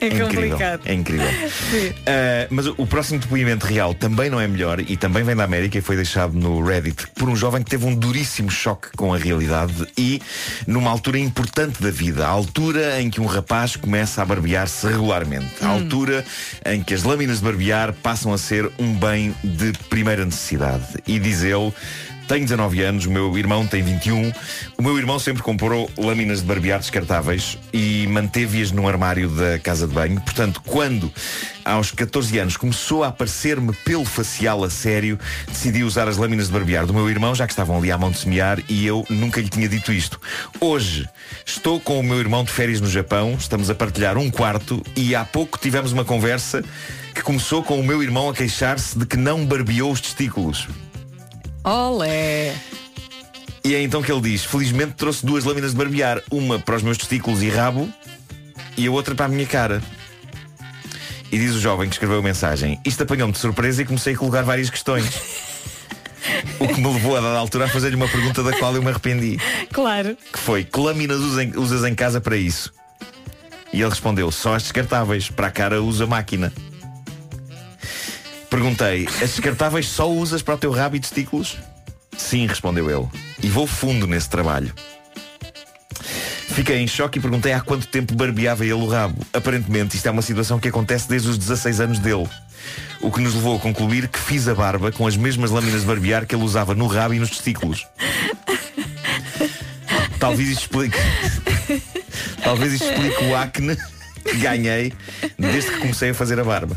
Speaker 1: É, [laughs]
Speaker 8: é incrível.
Speaker 1: complicado.
Speaker 8: É incrível. Uh, mas o, o próximo depoimento real também não é melhor e também vem da América e foi deixado no Reddit por um jovem que teve um duríssimo choque com a realidade e numa altura importante da vida, a altura em que um rapaz começa a barbear-se regularmente, a altura em que as lâminas de barbear passam a ser um bem de primeira necessidade. E diz ele. Tenho 19 anos, o meu irmão tem 21. O meu irmão sempre comprou lâminas de barbear descartáveis e manteve-as num armário da casa de banho. Portanto, quando aos 14 anos começou a aparecer-me pelo facial a sério, decidi usar as lâminas de barbear do meu irmão, já que estavam ali à mão de semear, e eu nunca lhe tinha dito isto. Hoje estou com o meu irmão de férias no Japão, estamos a partilhar um quarto e há pouco tivemos uma conversa que começou com o meu irmão a queixar-se de que não barbeou os testículos.
Speaker 1: Olé.
Speaker 8: E é então que ele diz: Felizmente trouxe duas lâminas de barbear, uma para os meus testículos e rabo e a outra para a minha cara. E diz o jovem que escreveu a mensagem: Isto apanhou-me de surpresa e comecei a colocar várias questões. o que me levou a dada altura a fazer-lhe uma pergunta da qual eu me arrependi.
Speaker 1: Claro.
Speaker 8: Que foi: Que lâminas usas em, usas em casa para isso? E ele respondeu: Só as descartáveis, para a cara usa máquina. Perguntei: As descartáveis só usas para o teu rabo e testículos? Sim, respondeu ele. E vou fundo nesse trabalho. Fiquei em choque e perguntei há quanto tempo barbeava ele o rabo. Aparentemente, isto é uma situação que acontece desde os 16 anos dele. O que nos levou a concluir que fiz a barba com as mesmas lâminas de barbear que ele usava no rabo e nos testículos. Talvez isto explique. Talvez isto explique o acne que ganhei desde que comecei a fazer a barba.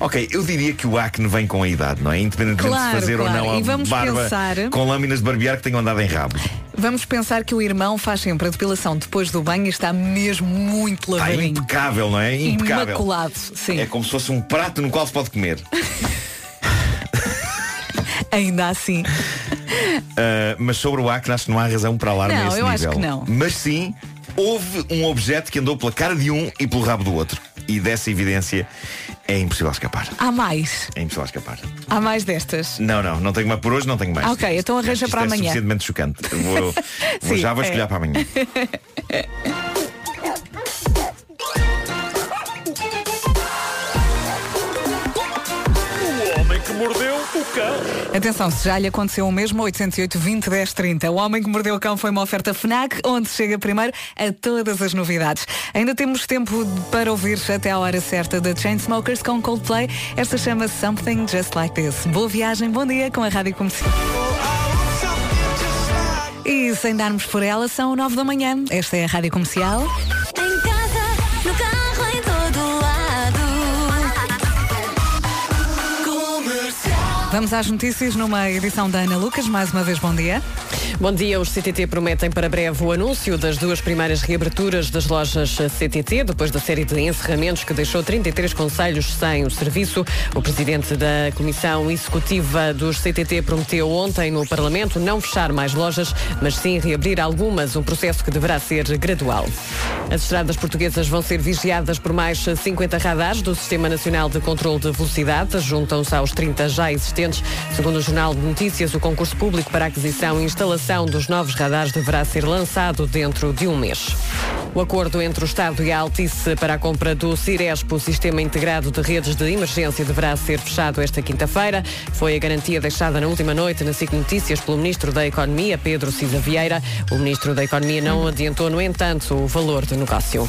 Speaker 8: Ok, eu diria que o acne vem com a idade, não é? Independentemente
Speaker 1: Claro,
Speaker 8: de fazer
Speaker 1: claro.
Speaker 8: ou não a
Speaker 1: E vamos
Speaker 8: barba
Speaker 1: pensar-
Speaker 8: com lâminas de barbear que tenham andado em rabo.
Speaker 1: Vamos pensar que o irmão faz sempre a depilação depois do banho e está mesmo muito
Speaker 8: Está
Speaker 1: lavadinho.
Speaker 8: impecável, não é? Impecável.
Speaker 1: Imaculado, sim.
Speaker 8: É como se fosse um prato no qual se pode comer. [laughs]
Speaker 1: Ainda assim.
Speaker 8: Uh, mas sobre o acne acho que não há razão para alarme
Speaker 1: Não,
Speaker 8: a esse
Speaker 1: eu acho
Speaker 8: nível.
Speaker 1: que não.
Speaker 8: Mas sim, houve um objeto que andou pela cara de um e pelo rabo do outro. E dessa evidência é impossível escapar.
Speaker 1: Há mais.
Speaker 8: É impossível escapar.
Speaker 1: Há mais destas.
Speaker 8: Não, não, não tenho mais por hoje, não tenho mais.
Speaker 1: Ok, então arranja
Speaker 8: Isto
Speaker 1: para
Speaker 8: é
Speaker 1: amanhã.
Speaker 8: suficientemente chocante. Vou, [laughs] vou-
Speaker 1: Sim,
Speaker 8: já vou
Speaker 1: é.
Speaker 8: escolher para amanhã. [laughs]
Speaker 10: cão.
Speaker 1: Atenção, se já lhe aconteceu o mesmo, 808 20 10 30. O Homem que Mordeu o Cão foi uma oferta FNAC, onde chega primeiro a todas as novidades. Ainda temos tempo para ouvir até a hora certa da Chainsmokers com Coldplay. Esta chama-se Something Just Like This. Boa viagem, bom dia com a Rádio Comercial. E sem darmos por ela, são 9 da manhã. Esta é a Rádio Comercial. Vamos às notícias numa edição da Ana Lucas. Mais uma vez, bom dia.
Speaker 2: Bom dia, os CTT prometem para breve o anúncio das duas primeiras reaberturas das lojas CTT, depois da série de encerramentos que deixou 33 conselhos sem o serviço. O presidente da Comissão Executiva dos CTT prometeu ontem no Parlamento não fechar mais lojas, mas sim reabrir algumas, um processo que deverá ser gradual. As estradas portuguesas vão ser vigiadas por mais 50 radares do Sistema Nacional de Controlo de Velocidade, juntam-se aos 30 já existentes. Segundo o Jornal de Notícias, o concurso público para aquisição e instalação dos novos radares deverá ser lançado dentro de um mês. O acordo entre o Estado e a Altice para a compra do Cirespo, Sistema Integrado de Redes de Emergência, deverá ser fechado esta quinta-feira. Foi a garantia deixada na última noite na SIC Notícias pelo Ministro da Economia, Pedro Cisa Vieira. O Ministro da Economia não adiantou, no entanto, o valor do negócio.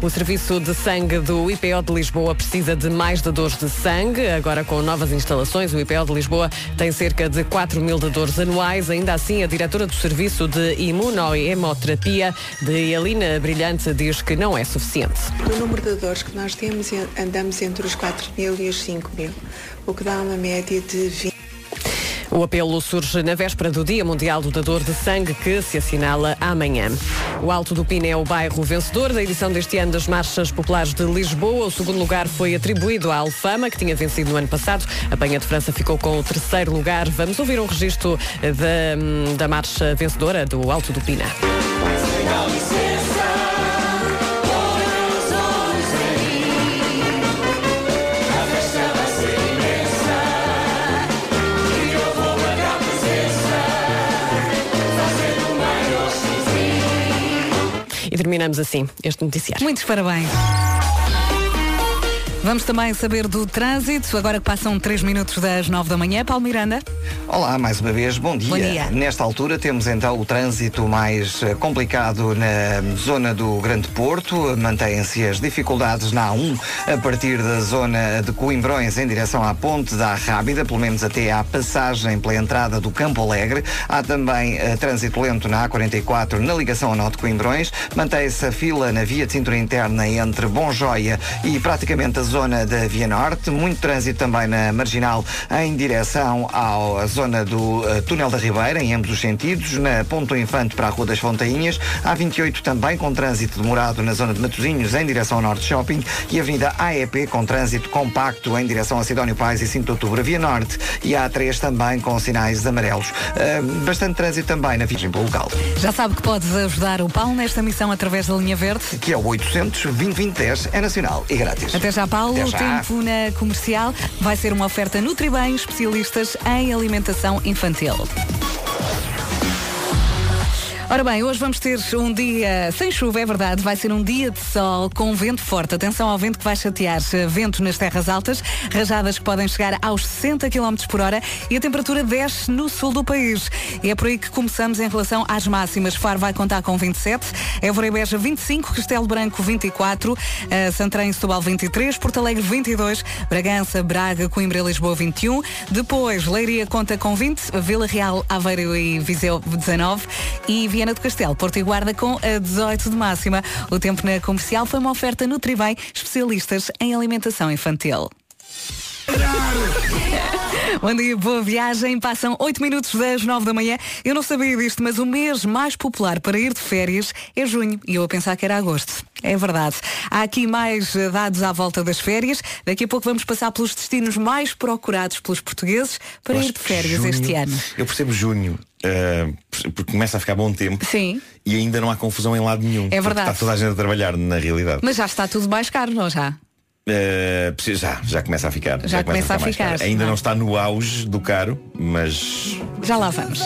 Speaker 2: O Serviço de Sangue do IPO de Lisboa precisa de mais dadores de sangue. Agora, com novas instalações, o IPO de Lisboa tem cerca de 4 mil dadores anuais. Ainda assim, a diretora do Serviço de Imunohemoterapia de Elina Brilhante diz que não é suficiente.
Speaker 11: O número de dores que nós temos andamos entre os 4 mil e os 5 mil, o que dá uma média de 20.
Speaker 2: O apelo surge na véspera do Dia Mundial do Dador de Sangue, que se assinala amanhã. O Alto do Pina é o bairro vencedor da edição deste ano das Marchas Populares de Lisboa. O segundo lugar foi atribuído à Alfama, que tinha vencido no ano passado. A Penha de França ficou com o terceiro lugar. Vamos ouvir um registro da, da marcha vencedora do Alto do Pina. Terminamos assim este noticiário.
Speaker 1: Muitos parabéns. Vamos também saber do trânsito, agora que passam 3 minutos das 9 da manhã. Paulo Miranda.
Speaker 3: Olá, mais uma vez, bom dia.
Speaker 1: Bom dia.
Speaker 3: Nesta altura temos então o trânsito mais eh, complicado na zona do Grande Porto. Mantêm-se as dificuldades na A1 a partir da zona de Coimbrões em direção à Ponte da Rábida, pelo menos até à passagem pela entrada do Campo Alegre. Há também eh, trânsito lento na A44 na ligação ao Norte de Coimbrões. Mantém-se a fila na via de cintura interna entre Bom Joia e praticamente a zona da Via Norte. Muito trânsito também na Marginal em direção a zona do eh, Túnel da Ribeira, em ambos os sentidos, na Ponto Infante para a Rua das Fontainhas, a 28 também com trânsito demorado na zona de Matosinhos em direção ao Norte Shopping e a Avenida AEP com trânsito compacto em direção a Sidónio Pais e 5 de Outubro, a Via Norte e a A3 também com sinais amarelos. Eh, bastante trânsito também na Virgem pelo local,
Speaker 1: Já sabe que podes ajudar o Paulo nesta missão através da linha verde.
Speaker 3: que é o 800 2010 é nacional e grátis.
Speaker 1: Até já, Paulo.
Speaker 3: Até
Speaker 1: O tempo na comercial vai ser uma oferta Nutribem, especialistas em alimentação infantil. Ora bem, hoje vamos ter um dia sem chuva, é verdade, vai ser um dia de sol com vento forte. Atenção ao vento que vai chatear. Vento nas terras altas, rajadas que podem chegar aos 60 km por hora e a temperatura desce no sul do país. E é por aí que começamos em relação às máximas. Faro vai contar com 27, Évora e Beja 25, Castelo Branco 24, eh, Santarém e Setúbal 23, Porto Alegre 22, Bragança, Braga, Coimbra e Lisboa 21. Depois, Leiria conta com 20, Vila Real, Aveiro e Viseu 19 e Viana do Castelo, Porto e Guarda com a 18 de máxima. O tempo na comercial foi uma oferta Nutribem, especialistas em alimentação infantil. Bom dia, boa viagem. Passam 8 minutos das 9 da manhã. Eu não sabia disto, mas o mês mais popular para ir de férias é junho. E eu a pensar que era agosto. É verdade. Há aqui mais dados à volta das férias. Daqui a pouco vamos passar pelos destinos mais procurados pelos portugueses para ir de férias
Speaker 8: junho-
Speaker 1: este ano.
Speaker 8: Eu percebo junho, eh, porque começa a ficar bom tempo
Speaker 1: Sim.
Speaker 8: e ainda não há confusão em lado nenhum. porque
Speaker 1: verdade.
Speaker 8: Está toda a gente a trabalhar na realidade.
Speaker 1: Mas já está tudo mais caro, não já?
Speaker 8: Eh, já, já começa a ficar.
Speaker 1: Já começa a
Speaker 8: mais
Speaker 1: ficar,
Speaker 8: caro. Ainda
Speaker 1: não é?
Speaker 8: não está no auge do caro, mas
Speaker 1: Já lá vamos.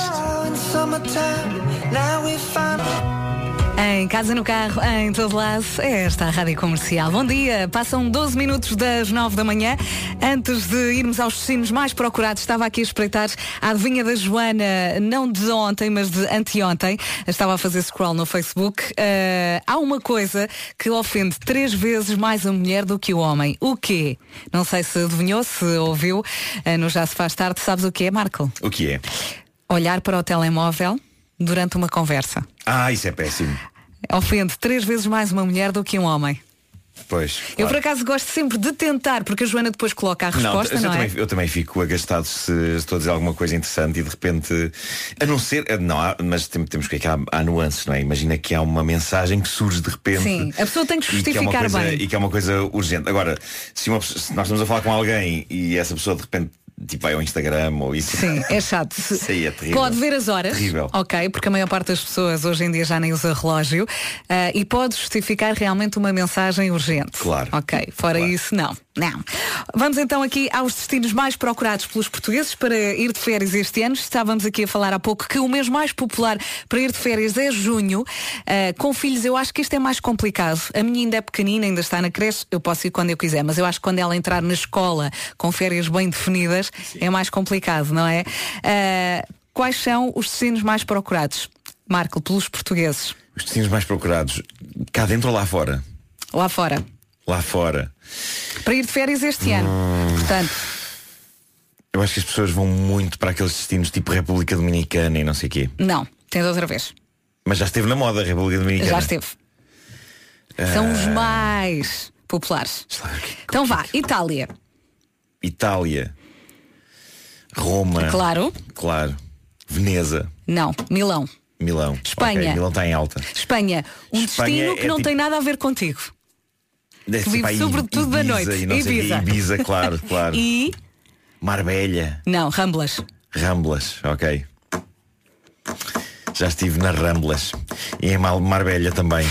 Speaker 1: Em casa, no carro, em todo lado, é esta a Rádio Comercial. Bom dia, passam 12 minutos das 9 da manhã. Antes de irmos aos destinos mais procurados, estava aqui a espreitar a adivinha da Joana, não de ontem, mas de anteontem. Estava a fazer scroll no Facebook. Ah, há uma coisa que ofende três vezes mais a mulher do que o homem. O quê? Não sei se adivinhou, se ouviu. Ah, no Já se faz tarde, sabes o que é, Marco?
Speaker 8: o que é?
Speaker 1: Olhar para o telemóvel durante uma conversa.
Speaker 8: Ah, isso é péssimo.
Speaker 1: Ofende três vezes mais uma mulher do que um homem.
Speaker 8: Pois.
Speaker 1: Eu por
Speaker 8: claro.
Speaker 1: acaso gosto sempre de tentar, porque a Joana depois coloca a
Speaker 8: Não,
Speaker 1: resposta,
Speaker 8: eu,
Speaker 1: não, é?
Speaker 8: também, eu também fico agastado se estou a dizer alguma coisa interessante e de repente, a não ser, eh, não, há- mas tem- temos que ver que há, há nuances, não é? Imagina que há uma mensagem que surge de repente.
Speaker 1: Sim, a pessoa tem que
Speaker 8: e que é
Speaker 1: justificar
Speaker 8: coisa,
Speaker 1: bem.
Speaker 8: E que é uma coisa urgente. Agora, se, uma se nós estamos a falar com alguém e essa pessoa de repente tipo vai ao Instagram ou isso.
Speaker 1: Sim, é [laughs] chato. Se-
Speaker 8: Isso aí é terrível.
Speaker 1: Pode ver as horas,
Speaker 8: Terrível.
Speaker 1: ok, porque a maior parte das pessoas hoje em dia já nem usa relógio ah, e pode justificar realmente uma mensagem urgente.
Speaker 8: Claro.
Speaker 1: Ok, fora isso, não. Não. Vamos então aqui aos destinos mais procurados pelos portugueses para ir de férias este ano. Estávamos aqui a falar há pouco que o mês mais popular para ir de férias é junho. Ah, com filhos eu acho que isto é mais complicado. A minha ainda é pequenina, ainda está na creche, eu posso ir quando eu quiser, mas eu acho que quando ela entrar na escola com férias bem definidas é mais complicado, não é? Ah, quais são os destinos mais procurados? Marco, pelos portugueses.
Speaker 8: Os destinos mais procurados, cá dentro ou lá fora?
Speaker 1: Lá fora.
Speaker 8: Lá fora.
Speaker 1: Para ir de férias este ano. Portanto,
Speaker 8: Eu acho que as pessoas vão muito para aqueles destinos tipo República Dominicana e não sei o quê.
Speaker 1: não. Tens outra vez.
Speaker 8: Mas já esteve na moda a República Dominicana.
Speaker 1: Já esteve. São os
Speaker 8: Ah,
Speaker 1: mais populares. Então vá, Itália.
Speaker 8: Itália. Roma.
Speaker 1: Claro.
Speaker 8: Claro. Veneza.
Speaker 1: Não. Milão.
Speaker 8: Milão.
Speaker 1: Espanha.
Speaker 8: Ok, Milão está em alta.
Speaker 1: Espanha. Um
Speaker 8: Espanha
Speaker 1: destino que
Speaker 8: é
Speaker 1: não
Speaker 8: tipo-
Speaker 1: tem nada a ver contigo.
Speaker 8: Deve
Speaker 1: Que
Speaker 8: ser
Speaker 1: vive
Speaker 8: para aí
Speaker 1: sobretudo da
Speaker 8: Ibiza
Speaker 1: noite.
Speaker 8: E não sei.
Speaker 1: Ibiza.
Speaker 8: Ibiza, claro, [laughs] claro.
Speaker 1: E.
Speaker 8: Marbella.
Speaker 1: Não, Ramblas.
Speaker 8: Ramblas, ok. Já estive nas Ramblas. E em Mal- Marbella também.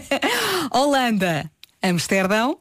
Speaker 8: [laughs]
Speaker 1: Holanda. Amsterdão.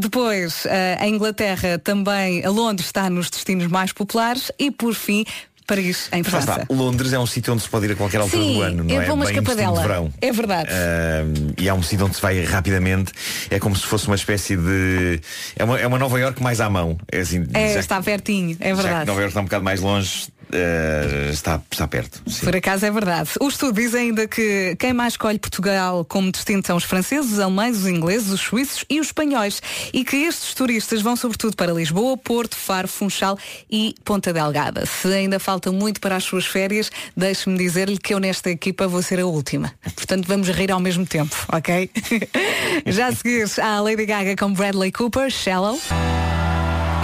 Speaker 1: Depois, eh, a Inglaterra também, a Londres está nos destinos mais populares e por fim, Paris, em França.
Speaker 8: está, Londres é um sítio onde se pode ir a qualquer altura
Speaker 1: Sim,
Speaker 8: do ano, não
Speaker 1: é
Speaker 8: é?
Speaker 1: uma
Speaker 8: Bem
Speaker 1: escapadela.
Speaker 8: de verão.
Speaker 1: É verdade.
Speaker 8: Ahm, e é um sítio onde se vai rapidamente. É como se fosse uma espécie de. É uma, é uma Nova York mais à mão. É assim,
Speaker 1: É, está pertinho, é
Speaker 8: que
Speaker 1: verdade.
Speaker 8: Nova York está um bocado mais longe, eh, está, está perto. sim.
Speaker 1: Por acaso é verdade. O estudo diz ainda que quem mais escolhe Portugal como destino são os franceses, os alemães, os ingleses, os suíços e os espanhóis. E que estes turistas vão sobretudo para Lisboa, Porto, Faro, Funchal e Ponta Delgada. Se ainda falta muito para as suas férias, deixe-me dizer-lhe que eu nesta equipa vou ser a última. Portanto, vamos rir ao mesmo tempo, ok? [laughs] Já a seguir a Lady Gaga com Bradley Cooper, Shallow.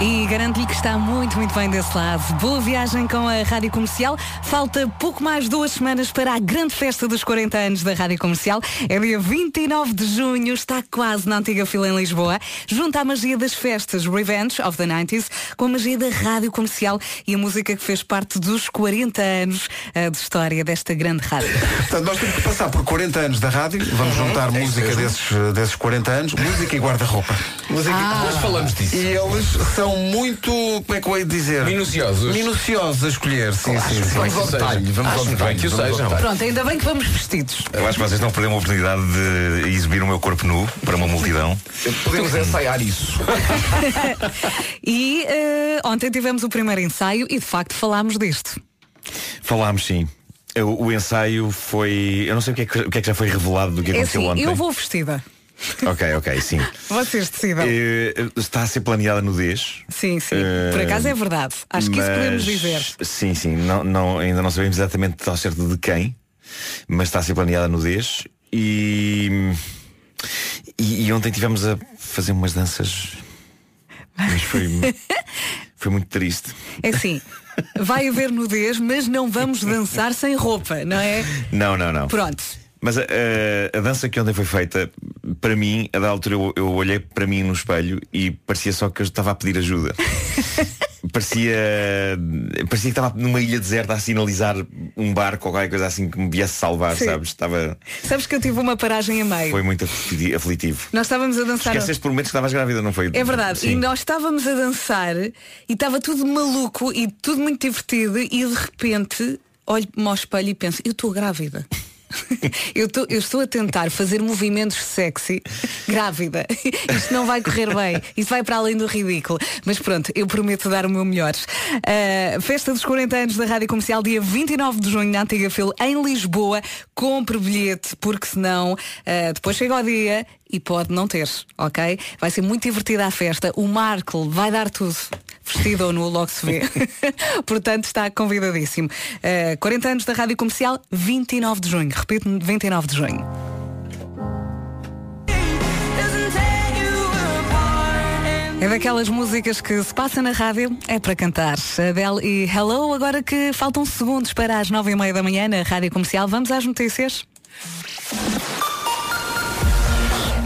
Speaker 1: E garanto-lhe que está muito, muito bem desse lado. Boa viagem com a Rádio Comercial. Falta pouco mais de duas semanas para a grande festa dos 40 anos da Rádio Comercial. É dia 29 de junho, está quase na antiga fila em Lisboa. Junta a magia das festas Revenge of the 90s com a magia da Rádio Comercial e a música que fez parte dos 40 anos eh, de história desta grande rádio.
Speaker 12: Portanto, nós temos que passar por 40 anos da rádio, vamos juntar música desses, desses 40 anos, música e guarda-roupa. Música...
Speaker 13: Ah. Nós falamos disso.
Speaker 12: E eles são muito, como é que eu ia dizer?
Speaker 13: Minuciosos.
Speaker 12: Minuciosos a escolher, sim,
Speaker 13: Acho
Speaker 12: sim,
Speaker 13: que
Speaker 12: sim.
Speaker 13: vamos ao detalhe, vamos ao detalhe. Que o sejam.
Speaker 1: Pronto, ainda bem que vamos vestidos.
Speaker 8: Eu acho que vocês estão a perder uma oportunidade de exibir o meu corpo nu para uma multidão.
Speaker 13: Podemos ensaiar isso. [laughs]
Speaker 1: E eh, ontem tivemos o primeiro ensaio e de facto falámos disto.
Speaker 8: Falámos sim. O, o ensaio foi. Eu não sei o que, é que, o que é que já foi revelado do que
Speaker 1: É
Speaker 8: aconteceu
Speaker 1: assim,
Speaker 8: ontem.
Speaker 1: eu vou vestida.
Speaker 8: Ok, ok, sim.
Speaker 1: Vocês decidam.
Speaker 8: Eh, está a ser planeada nudez.
Speaker 1: Sim, sim.
Speaker 8: Eh,
Speaker 1: Por acaso é verdade. Acho que isso
Speaker 8: mas-
Speaker 1: podemos dizer.
Speaker 8: Sim, sim. Não, não- ainda não sabemos exatamente ao certo de quem, mas está a ser planeada nudez. E, e, e ontem tivemos a fazer umas danças. Mas foi, [laughs] foi muito triste.
Speaker 1: É assim, vai haver nudez, mas não vamos dançar sem roupa, não é?
Speaker 8: Não, não, não.
Speaker 1: Pronto.
Speaker 8: Mas a, a- a dança que ontem foi feita, para mim, a da altura eu, eu olhei para mim no espelho e parecia só que eu estava a pedir ajuda. [laughs] parecia, parecia que estava numa ilha deserta a sinalizar um barco ou qualquer coisa assim que me viesse salvar,
Speaker 1: Sim.
Speaker 8: sabes? Estava,
Speaker 1: Sabes que eu tive uma paragem a meio.
Speaker 8: foi muito afliti- aflitivo.
Speaker 1: Nós estávamos a dançar.
Speaker 8: Esqueceste por momentos que estavas grávida, não foi?
Speaker 1: É verdade. E
Speaker 8: Sim.
Speaker 1: nós estávamos a dançar e estava tudo maluco e tudo muito divertido e de repente olho-me ao espelho e penso, eu estou grávida. [laughs] Eu, tô- eu estou a tentar fazer movimentos sexy grávida. [laughs] Isto não vai correr bem. Isto vai para além do ridículo. Mas pronto, eu prometo dar o meu melhor. Uh, festa dos 40 anos da Rádio Comercial, dia 29 de junho, na Antiga Fil, em Lisboa. Compre bilhete, porque senão uh, depois chega o dia e pode não ter, ok? Vai ser muito divertida a festa. O Marco vai dar tudo. Vestido ou nu, logo se vê. [laughs] Portanto, está convidadíssimo. Uh, 40 anos da Rádio Comercial, 29 de junho. Repito, 29 de junho. É daquelas músicas que se passa na rádio, é para cantar. Adele e Hello, agora que faltam segundos para as nove e meia da manhã na Rádio Comercial, vamos às notícias.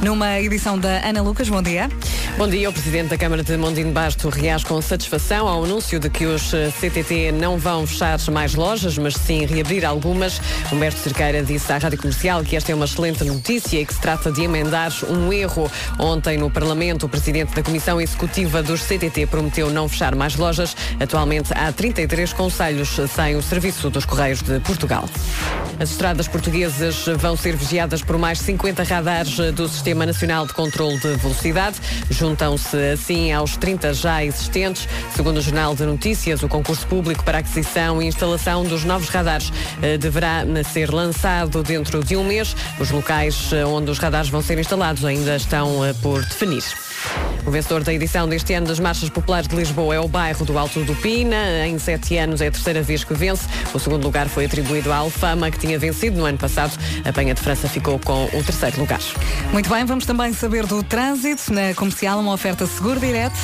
Speaker 1: Numa edição da Ana Lucas, bom dia.
Speaker 2: Bom dia, o Presidente da Câmara de Mondino Basto reage com satisfação ao anúncio de que os eh, CTT não vão fechar mais lojas, mas sim reabrir algumas. Humberto Cerqueira disse à Rádio Comercial que esta é uma excelente notícia e que se trata de emendar um erro. Ontem no Parlamento, o Presidente da Comissão Executiva dos CTT prometeu não fechar mais lojas. Atualmente há 33 conselhos sem o serviço dos Correios de Portugal. As estradas portuguesas vão ser vigiadas por mais 50 radares do Sistema Nacional de Controlo de Velocidade. Juntam-se assim aos 30 já existentes. Segundo o Jornal de Notícias, o concurso público para aquisição e instalação dos novos radares eh, deverá ser lançado dentro de um mês. Os locais eh, onde os radares vão ser instalados ainda estão eh, por definir. O vencedor da edição deste ano das Marchas Populares de Lisboa é o bairro do Alto do Pina. Em sete anos é a terceira vez que vence. O segundo lugar foi atribuído à Alfama, que tinha vencido no ano passado. A Penha de França ficou com o terceiro lugar.
Speaker 1: Muito bem, vamos também saber do trânsito na comercial, uma oferta seguro direto.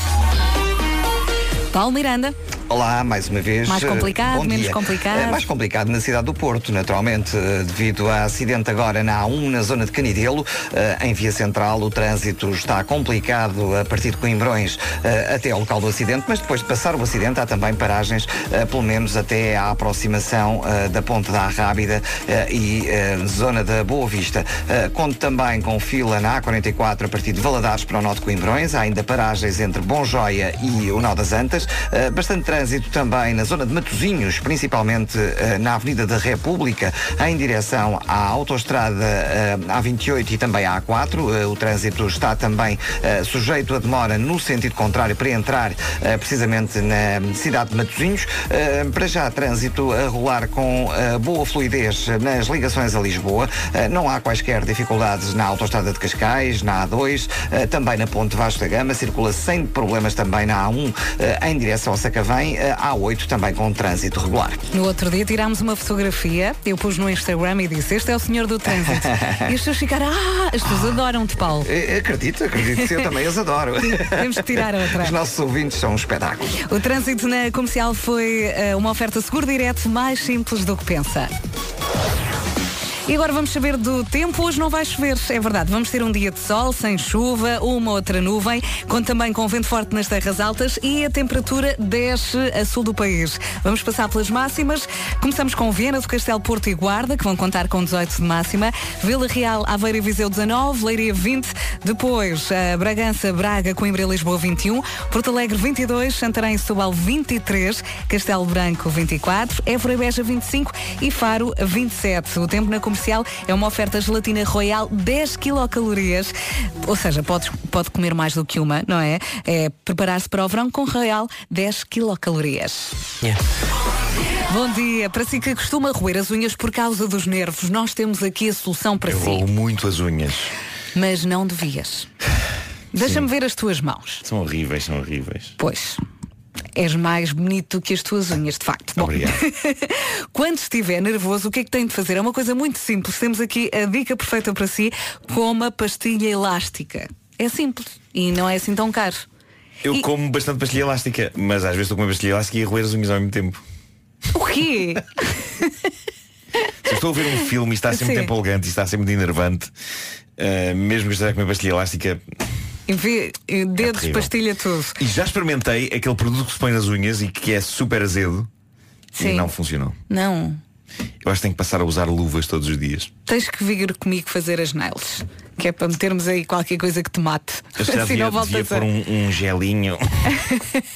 Speaker 1: Paulo Miranda.
Speaker 3: Olá, mais uma vez.
Speaker 1: Mais
Speaker 3: eh,
Speaker 1: complicado,
Speaker 3: bom
Speaker 1: menos
Speaker 3: dia.
Speaker 1: complicado?
Speaker 3: É mais complicado na cidade do Porto, naturalmente, eh, devido a acidente agora na A1, na zona de Canidelo, eh, em via central. O trânsito está complicado a partir de Coimbrões eh, até ao local do acidente, mas depois de passar o acidente há também paragens, eh, pelo menos até à aproximação eh, da Ponte da Arrábida eh, e eh, zona da Boa Vista. Eh, Conto também com fila na A44 a partir de Valadares para o Norte de Coimbrões. Há ainda paragens entre Bom Joia e o Nó das Antas. Eh, Bastante trânsito também na zona de Matosinhos, principalmente eh, na Avenida da República, em direção à autoestrada eh, A28 e também à A4. Eh, O trânsito está também sujeito a demora no sentido contrário para entrar precisamente na cidade de Matosinhos. Eh, Para já, trânsito a rolar com boa fluidez nas ligações a Lisboa. Não há quaisquer dificuldades na autoestrada de Cascais, na A2, eh, também na Ponte Vasco da Gama. Circula sem problemas também na A1 eh, em direção ao Sacavém. Eh, A8 também com trânsito regular.
Speaker 1: No outro dia tirámos uma fotografia, eu pus no Instagram e disse, este é o senhor do trânsito. [laughs] e as pessoas ficaram, ah, as pessoas adoram-te, Paulo.
Speaker 3: Eh, Acredito, acredito que eu também as adoro. [laughs]
Speaker 1: Temos que tirar outra.
Speaker 3: Os nossos ouvintes são um espetáculo.
Speaker 1: O trânsito na comercial foi eh, uma oferta seguro direto mais simples do que pensa. E agora vamos saber do tempo. Hoje não vai chover, é verdade. Vamos ter um dia de sol, sem chuva, uma outra nuvem, com também com vento forte nas terras altas e a temperatura desce a sul do país. Vamos passar pelas máximas. Começamos com Viena do Castelo Porto e Guarda, que vão contar com 18 de máxima. Vila Real, Aveiro e Viseu 19, Leiria 20. Depois, eh, Bragança, Braga, Coimbra e Lisboa 21. Porto Alegre 22, Santarém e Setúbal 23, Castelo Branco 24, Évora e Beja 25 e Faro 27. O tempo na comercial é uma oferta gelatina royal 10 quilocalorias. Ou seja, pode, pode comer mais do que uma, não é? É preparar-se para o verão com royal 10 quilocalorias. Bom dia. Para si que costuma roer as unhas por causa dos nervos, nós temos aqui a solução para
Speaker 8: Eu
Speaker 1: si.
Speaker 8: roo muito as unhas.
Speaker 1: Mas não devias. Deixa-me ver as tuas mãos.
Speaker 8: São horríveis, são horríveis.
Speaker 1: Pois. És mais bonito que as tuas unhas, de facto. Bom,
Speaker 8: Obrigado. [laughs]
Speaker 1: quando estiver nervoso, o que é que tem de fazer? É uma coisa muito simples. Temos aqui a dica perfeita para si, coma pastilha elástica. É simples e não é assim tão caro.
Speaker 8: Eu
Speaker 1: E-
Speaker 8: como bastante pastilha elástica, mas às vezes estou com uma pastilha elástica e a roer as unhas ao mesmo tempo.
Speaker 1: O quê? [laughs]
Speaker 8: Se estou a ver um filme e está a ser muito
Speaker 1: Sim.
Speaker 8: empolgante e está a ser muito enervante, eh, mesmo que esteja a comer pastilha elástica.
Speaker 1: Vê, e dedos,
Speaker 8: terrível.
Speaker 1: pastilha, tudo.
Speaker 8: E já experimentei aquele produto que se põe nas unhas e que é super azedo
Speaker 1: Sim.
Speaker 8: e não funcionou.
Speaker 1: Não.
Speaker 8: Eu acho que tenho que passar a usar luvas todos os dias.
Speaker 1: Tens que vir comigo fazer as nails. Que é para metermos aí qualquer coisa que te mate.
Speaker 8: Eu já
Speaker 1: Assim não voltas a...
Speaker 8: pôr um, um gelinho. [laughs]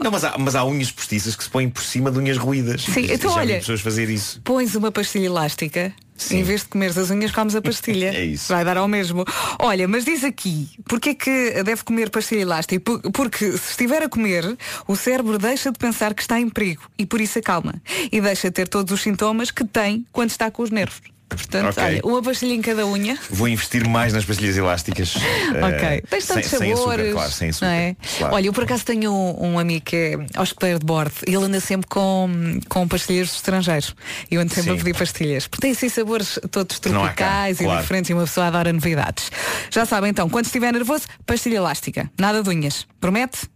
Speaker 8: não, mas há, mas há unhas postiças que se põem por cima de unhas ruídas.
Speaker 1: Sim, então olha-
Speaker 8: pessoas fazer isso.
Speaker 1: Pões uma pastilha elástica. Em vez de comeres as unhas, comes a [laughs] pastilha.
Speaker 8: É isso.
Speaker 1: Vai dar ao mesmo. Olha, mas diz aqui, porque é que deve comer pastilha elástica? Por- Porque se estiver a comer, o cérebro deixa de pensar que está em perigo e por isso acalma. E deixa de ter todos os sintomas que tem quando está com os nervos. Portanto,
Speaker 8: Ok.
Speaker 1: olha, uma pastilha em cada unha.
Speaker 8: Vou investir mais nas pastilhas elásticas. [laughs]
Speaker 1: Ok.
Speaker 8: eh,
Speaker 1: Tens
Speaker 8: sem,
Speaker 1: tantos
Speaker 8: sem açúcar,
Speaker 1: sabores.
Speaker 8: claro, sem açúcar.
Speaker 1: não é?
Speaker 8: claro.
Speaker 1: Olha, eu por acaso tenho um, um amigo que é hospedeiro de bordo e ele anda sempre com, com pastilhas estrangeiros. E eu ando sempre
Speaker 8: Sim.
Speaker 1: a pedir pastilhas. Porque tem assim sabores todos
Speaker 8: cá,
Speaker 1: tropicais e
Speaker 8: claro.
Speaker 1: diferentes e uma pessoa adora novidades. Já sabem então, quando estiver nervoso, pastilha elástica. Nada de unhas. Promete?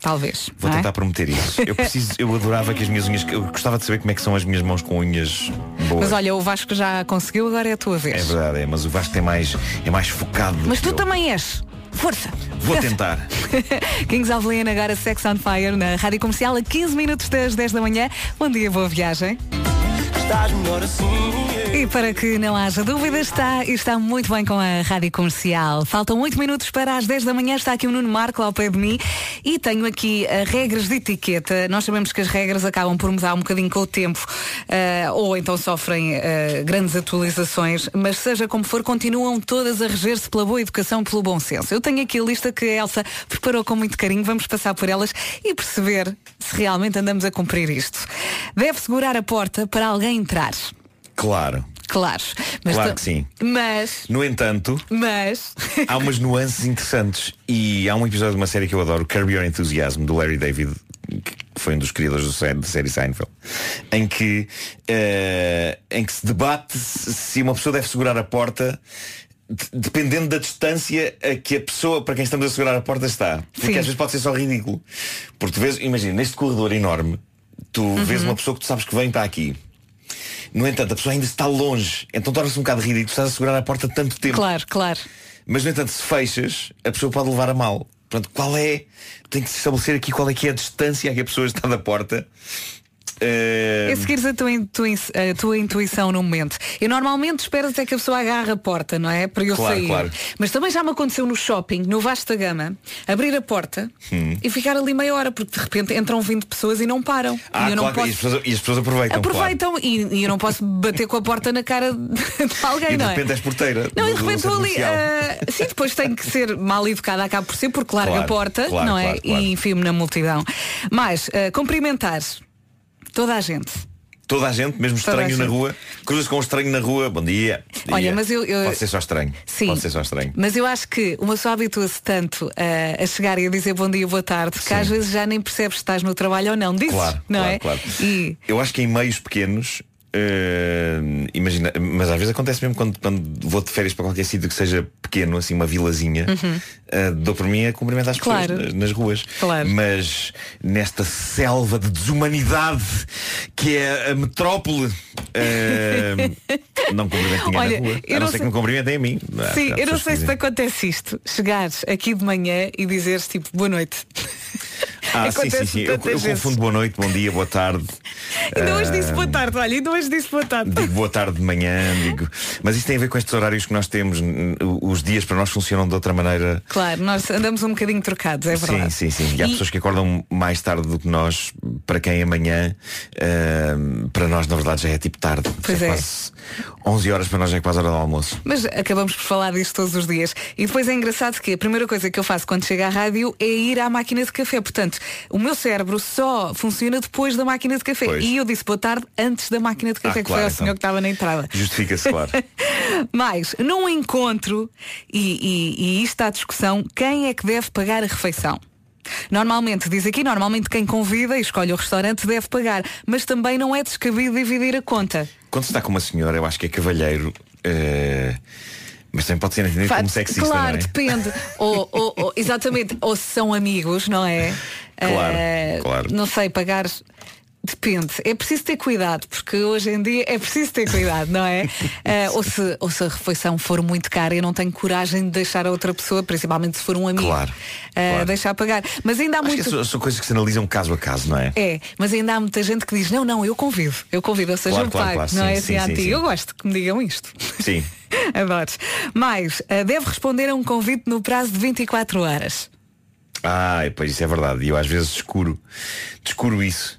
Speaker 1: Talvez.
Speaker 8: Vou
Speaker 1: é?
Speaker 8: tentar prometer isso. Eu preciso, eu adorava que as minhas unhas. Eu gostava de saber como é que são as minhas mãos com unhas boas.
Speaker 1: Mas olha, o Vasco já conseguiu, agora é a tua
Speaker 8: É
Speaker 1: vez.
Speaker 8: verdade, é, mas o Vasco é mais, é mais focado. do
Speaker 1: Mas tu
Speaker 8: eu.
Speaker 1: também és. Força!
Speaker 8: Vou tentar. [laughs]
Speaker 1: Kings of Leon, agora Sex on Fire na Rádio Comercial a 15 minutos das 10 da manhã. Bom dia, boa viagem.
Speaker 14: Estás melhor assim.
Speaker 1: E para que não haja dúvidas, está, está muito bem com a Rádio Comercial. Faltam 8 minutos para as 10 da manhã. Está aqui o Nuno Marco ao pé de mim e tenho aqui eh, regras de etiqueta. Nós sabemos que as regras acabam por mudar um bocadinho com o tempo eh, ou então sofrem eh, grandes atualizações, mas seja como for, continuam todas a reger-se pela boa educação, pelo bom senso. Eu tenho aqui a lista que a Elsa preparou com muito carinho. Vamos passar por elas e perceber se realmente andamos a cumprir isto. Deve segurar a porta para alguém entrar.
Speaker 8: Claro.
Speaker 1: Claro.
Speaker 8: Claro
Speaker 1: to-
Speaker 8: que sim.
Speaker 1: Mas,
Speaker 8: No entanto,
Speaker 1: mas.
Speaker 8: há [laughs] umas nuances interessantes e há um episódio de uma série que eu adoro, Curb Your Enthusiasm, do Larry David, que foi um dos criadores do sé- da série Seinfeld, em que, eh, em que se debate se uma pessoa deve segurar a porta de- dependendo da distância a que a pessoa para quem estamos a segurar a porta está. Porque
Speaker 1: Sim.
Speaker 8: às vezes pode ser só ridículo. Porque tu vês, imagina, neste corredor enorme, tu
Speaker 1: Uhum.
Speaker 8: vês uma pessoa que tu sabes que vem para aqui. No entanto, a pessoa ainda está longe, então torna-se um bocado ridículo, estás a segurar a porta tanto tempo.
Speaker 1: Claro, claro.
Speaker 8: Mas no entanto, se fechas, a pessoa pode levar a mal. Portanto, qual é? Tem que se estabelecer aqui qual é que é a distância a que a pessoa está da porta. Eh,
Speaker 1: É seguires a tua, a tua intuição no momento. Eu normalmente espero até que a pessoa agarre a porta, não é? Para eu
Speaker 8: Claro,
Speaker 1: sair.
Speaker 8: claro.
Speaker 1: Mas também já me aconteceu no shopping, no Vasta Gama, abrir a porta
Speaker 8: Hum.
Speaker 1: e ficar ali meia hora, porque de repente entram 20 pessoas e não param.
Speaker 8: Ah,
Speaker 1: e
Speaker 8: claro,
Speaker 1: posso.
Speaker 8: e, as pessoas, e as pessoas aproveitam.
Speaker 1: Aproveitam e, e eu não posso bater com a porta na cara de alguém,
Speaker 8: Claro. E de
Speaker 1: não é?
Speaker 8: repente és porteira.
Speaker 1: Não, e de repente estou ali. ah, sim, depois tenho que ser mal educada, acaba por ser, porque larga
Speaker 8: Claro,
Speaker 1: a porta,
Speaker 8: claro,
Speaker 1: não é?
Speaker 8: claro, claro.
Speaker 1: E enfio-me na multidão. Mas ah, cumprimentar toda a gente.
Speaker 8: Toda a gente, mesmo
Speaker 1: Toda
Speaker 8: estranho na
Speaker 1: gente.
Speaker 8: rua, cruzas com um estranho na rua, bom dia.
Speaker 1: Olha,
Speaker 8: dia.
Speaker 1: mas eu- eu-
Speaker 8: Pode ser só estranho.
Speaker 1: Sim.
Speaker 8: Pode ser só estranho.
Speaker 1: Mas eu acho que uma pessoa habitua-se tanto ah, a chegar e a dizer bom dia, boa tarde, que às vezes já nem percebes se estás no trabalho ou não. Dizes,
Speaker 8: Claro,
Speaker 1: não
Speaker 8: claro,
Speaker 1: é?
Speaker 8: claro.
Speaker 1: E
Speaker 8: Eu acho que em meios pequenos, eh, imagina, mas às vezes acontece mesmo quando, quando vou de férias para qualquer sítio que seja pequeno, assim uma vilazinha,
Speaker 1: Uhum.
Speaker 8: eh, dou por mim a cumprimentar as pessoas
Speaker 1: Claro.
Speaker 8: nas, nas ruas.
Speaker 1: Claro.
Speaker 8: Mas nesta selva de desumanidade que é a metrópole, eh, [laughs] não cumprimento ninguém
Speaker 1: Olha,
Speaker 8: na rua. A não
Speaker 1: não
Speaker 8: ser
Speaker 1: sei-
Speaker 8: que me cumprimentem a mim. Há-
Speaker 1: Sim,
Speaker 8: há
Speaker 1: eu não
Speaker 8: pessoas
Speaker 1: sei se te acontece isto. Chegares aqui de manhã e dizeres tipo boa noite.
Speaker 8: Ah, [laughs] sim, sim, sim. Eu, eu
Speaker 1: vezes.
Speaker 8: confundo boa noite, bom dia, boa tarde.
Speaker 1: Ainda hoje disse
Speaker 8: Ah,
Speaker 1: boa tarde, olha, ainda hoje disse boa tarde.
Speaker 8: Digo boa tarde de manhã, digo. Mas isso tem a ver com estes horários que nós temos. Os dias para nós funcionam de outra maneira.
Speaker 1: Claro, nós andamos um bocadinho trocados, é verdade.
Speaker 8: Sim, sim, sim. E há
Speaker 1: E-
Speaker 8: pessoas que acordam mais tarde do que nós, para quem amanhã, ah, para nós na verdade já é tipo tarde.
Speaker 1: Pois
Speaker 8: Já
Speaker 1: é.
Speaker 8: quase 11 horas para nós é quase a hora do almoço.
Speaker 1: Mas acabamos por falar disto todos os dias. E depois é engraçado que a primeira coisa que eu faço quando chego à rádio é ir à máquina de café. Portanto, o meu cérebro só funciona depois da máquina de café.
Speaker 8: Pois.
Speaker 1: E eu disse boa tarde antes da máquina de café,
Speaker 8: Ah,
Speaker 1: que
Speaker 8: claro,
Speaker 1: foi ao
Speaker 8: então.
Speaker 1: senhor que estava na entrada.
Speaker 8: Justifica-se, claro. [laughs]
Speaker 1: Mas, num encontro, e, e, e isto está à discussão, quem é que deve pagar a refeição? Normalmente, diz aqui, normalmente quem convida e escolhe o restaurante deve pagar, mas também não é descabido dividir a conta.
Speaker 8: Quando se está com uma senhora, eu acho que é cavalheiro. eh, mas também pode ser entendido como sexista,
Speaker 1: claro,
Speaker 8: não é?
Speaker 1: depende. [laughs] ou, ou- ou- exatamente, ou se são amigos, não é?
Speaker 8: Claro,
Speaker 1: Eh,
Speaker 8: claro.
Speaker 1: Não sei, pagar. Depende. É preciso ter cuidado, porque hoje em dia é preciso ter cuidado, não é? Eh, [laughs] ou, se, ou se a refeição for muito cara, eu não tenho coragem de deixar a outra pessoa, principalmente se for um amigo,
Speaker 8: Claro,
Speaker 1: eh,
Speaker 8: claro.
Speaker 1: deixar pagar. Mas ainda há
Speaker 8: Acho
Speaker 1: muito.
Speaker 8: são, coisas que se analisam caso a caso, não é?
Speaker 1: É, mas ainda há muita gente que diz, não, não, eu convido, eu convido, ou seja,
Speaker 8: Claro,
Speaker 1: eu
Speaker 8: claro,
Speaker 1: pago,
Speaker 8: claro,
Speaker 1: não
Speaker 8: sim,
Speaker 1: é
Speaker 8: sim,
Speaker 1: assim
Speaker 8: sim,
Speaker 1: antigo.
Speaker 8: sim.
Speaker 1: Eu gosto que me digam isto.
Speaker 8: Sim. [laughs]
Speaker 1: Adoro. Mais, eh, deve responder a um convite no prazo de 24 horas.
Speaker 8: Ah, pois isso é verdade. E eu às vezes descuro, descuro isso.